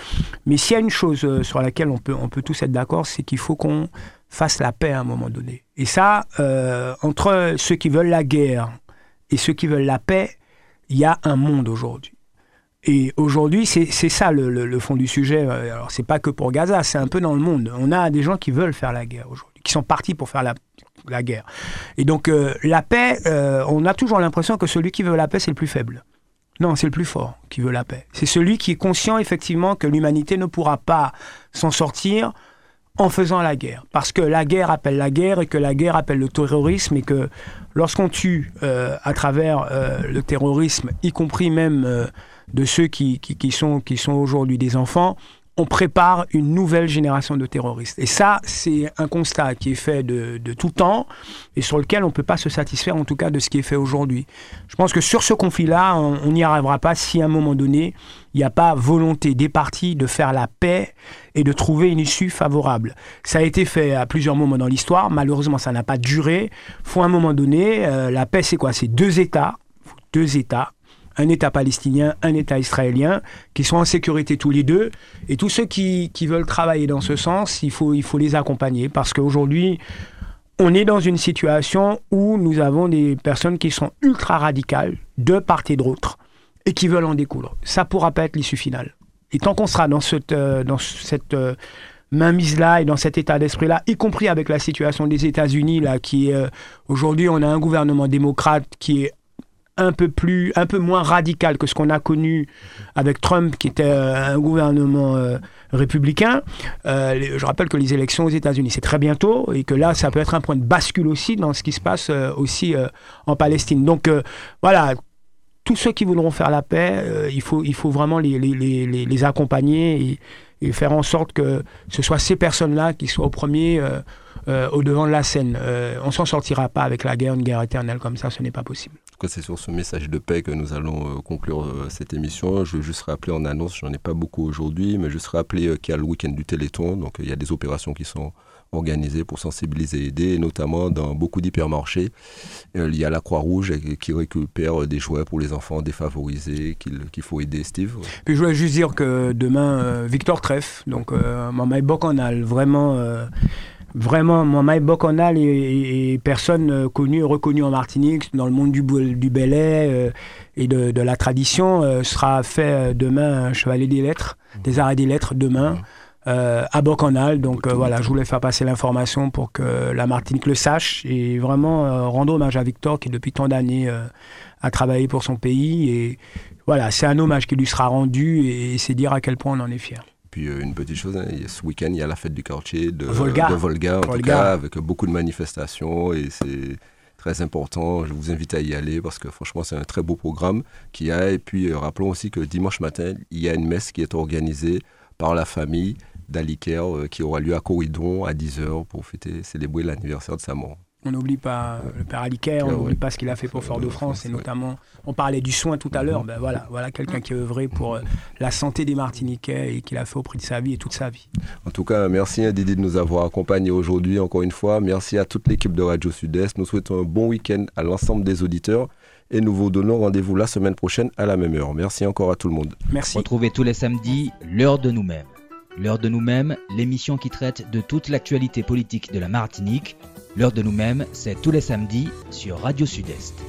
mais s'il y a une chose sur laquelle on peut on peut tous être d'accord c'est qu'il faut qu'on fasse la paix à un moment donné. Et ça, euh, entre ceux qui veulent la guerre et ceux qui veulent la paix, il y a un monde aujourd'hui. Et aujourd'hui, c'est ça le, fond du sujet. Alors, c'est pas que pour Gaza, c'est un peu dans le monde. On a des gens qui veulent faire la guerre aujourd'hui, qui sont partis pour faire la, guerre. Et donc, euh, la paix, euh, on a toujours l'impression que celui qui veut la paix, c'est le plus faible. Non, c'est le plus fort qui veut la paix. C'est celui qui est conscient, effectivement, que l'humanité ne pourra pas s'en sortir en faisant la guerre. Parce que la guerre appelle la guerre et que la guerre appelle le terrorisme et que lorsqu'on tue euh, à travers le terrorisme, y compris même de ceux qui, qui, sont, qui sont aujourd'hui des enfants, on prépare une nouvelle génération de terroristes. Et ça, c'est un constat qui est fait de, de, tout temps et sur lequel on ne peut pas se satisfaire, en tout cas, de ce qui est fait aujourd'hui. Je pense que sur ce conflit-là, on n'y arrivera pas si à un moment donné, il n'y a pas volonté des partis de faire la paix et de trouver une issue favorable. Ça a été fait à plusieurs moments dans l'histoire. Malheureusement, ça n'a pas duré. Faut à un moment donné, euh, la paix, c'est quoi? C'est deux États. Deux États un État palestinien, un État israélien, qui sont en sécurité tous les deux. Et tous ceux qui, veulent travailler dans ce sens, il faut, il faut les accompagner parce qu'aujourd'hui, on est dans une situation où nous avons des personnes qui sont ultra radicales, de part et d'autre, et qui veulent en découdre. Ça ne pourra pas être l'issue finale. Et tant qu'on sera dans cette, euh, dans cette euh, mainmise-là et dans cet état d'esprit-là, y compris avec la situation des États-Unis, là, qui euh, aujourd'hui, on a un gouvernement démocrate qui est un peu plus, un peu moins radical que ce qu'on a connu avec Trump, qui était euh, un gouvernement euh, républicain. Euh, je rappelle que les élections aux États-Unis, c'est très bientôt, et que là, ça peut être un point de bascule aussi dans ce qui se passe aussi en Palestine. Donc voilà, tous ceux qui voudront faire la paix, il, faut, il faut vraiment les, accompagner et, faire en sorte que ce soit ces personnes-là qui soient au premier au devant de la scène. On s'en sortira pas avec la guerre, une guerre éternelle comme ça, ce n'est pas possible. C'est sur ce message de paix que nous allons euh, conclure cette émission. Je veux juste rappeler en annonce, j'en ai pas beaucoup aujourd'hui, mais juste rappeler qu'il y a le week-end du Téléthon, donc il y a des opérations qui sont organisées pour sensibiliser et aider, notamment dans beaucoup d'hypermarchés. il y a la Croix-Rouge qui récupère des jouets pour les enfants défavorisés qu'il faut aider, Steve? Puis je voulais juste dire que demain, Victor Treff, donc Maman Bocanal, vraiment Vraiment, moi, Mike Boconal est, personne euh, connue, reconnue en Martinique, dans le monde du, du belay euh, et de, la tradition, euh, sera fait demain un chevalier des lettres, mmh. des arrêts des lettres demain. Mmh. à Bocanal. Donc voilà, je voulais faire passer l'information pour que la Martinique le sache et vraiment rendre hommage à Victor qui depuis tant d'années a travaillé pour son pays. Et voilà, c'est un hommage qui lui sera rendu et c'est dire à quel point on en est fier. Puis euh, une petite chose, hein, ce week-end, il y a la fête du quartier de Volga, de Volga en tout cas, avec beaucoup de manifestations et c'est très important. Je vous invite à y aller parce que franchement, c'est un très beau programme qui a. Et puis, euh, rappelons aussi que dimanche matin, il y a une messe qui est organisée par la famille d'Aliker euh, qui aura lieu à Corridon à 10h pour fêter, célébrer l'anniversaire de sa mort. On n'oublie pas le père Aliker, on n'oublie pas ce qu'il a fait pour Fort-de-France, et notamment, on parlait du soin tout à l'heure, ben voilà, voilà quelqu'un qui a œuvré pour euh, la santé des Martiniquais et qui l'a fait au prix de sa vie et toute sa vie. En tout cas, merci à Didier de nous avoir accompagnés aujourd'hui, encore une fois. Merci à toute l'équipe de Radio Sud-Est. Nous souhaitons un bon week-end à l'ensemble des auditeurs et nous vous donnons rendez-vous la semaine prochaine à la même heure. Merci encore à tout le monde. Merci. Retrouvez tous les samedis l'heure de nous-mêmes. L'heure de nous-mêmes, l'émission qui traite de toute l'actualité politique de la Martinique L'heure de nous-mêmes, c'est tous les samedis sur Radio Sud-Est.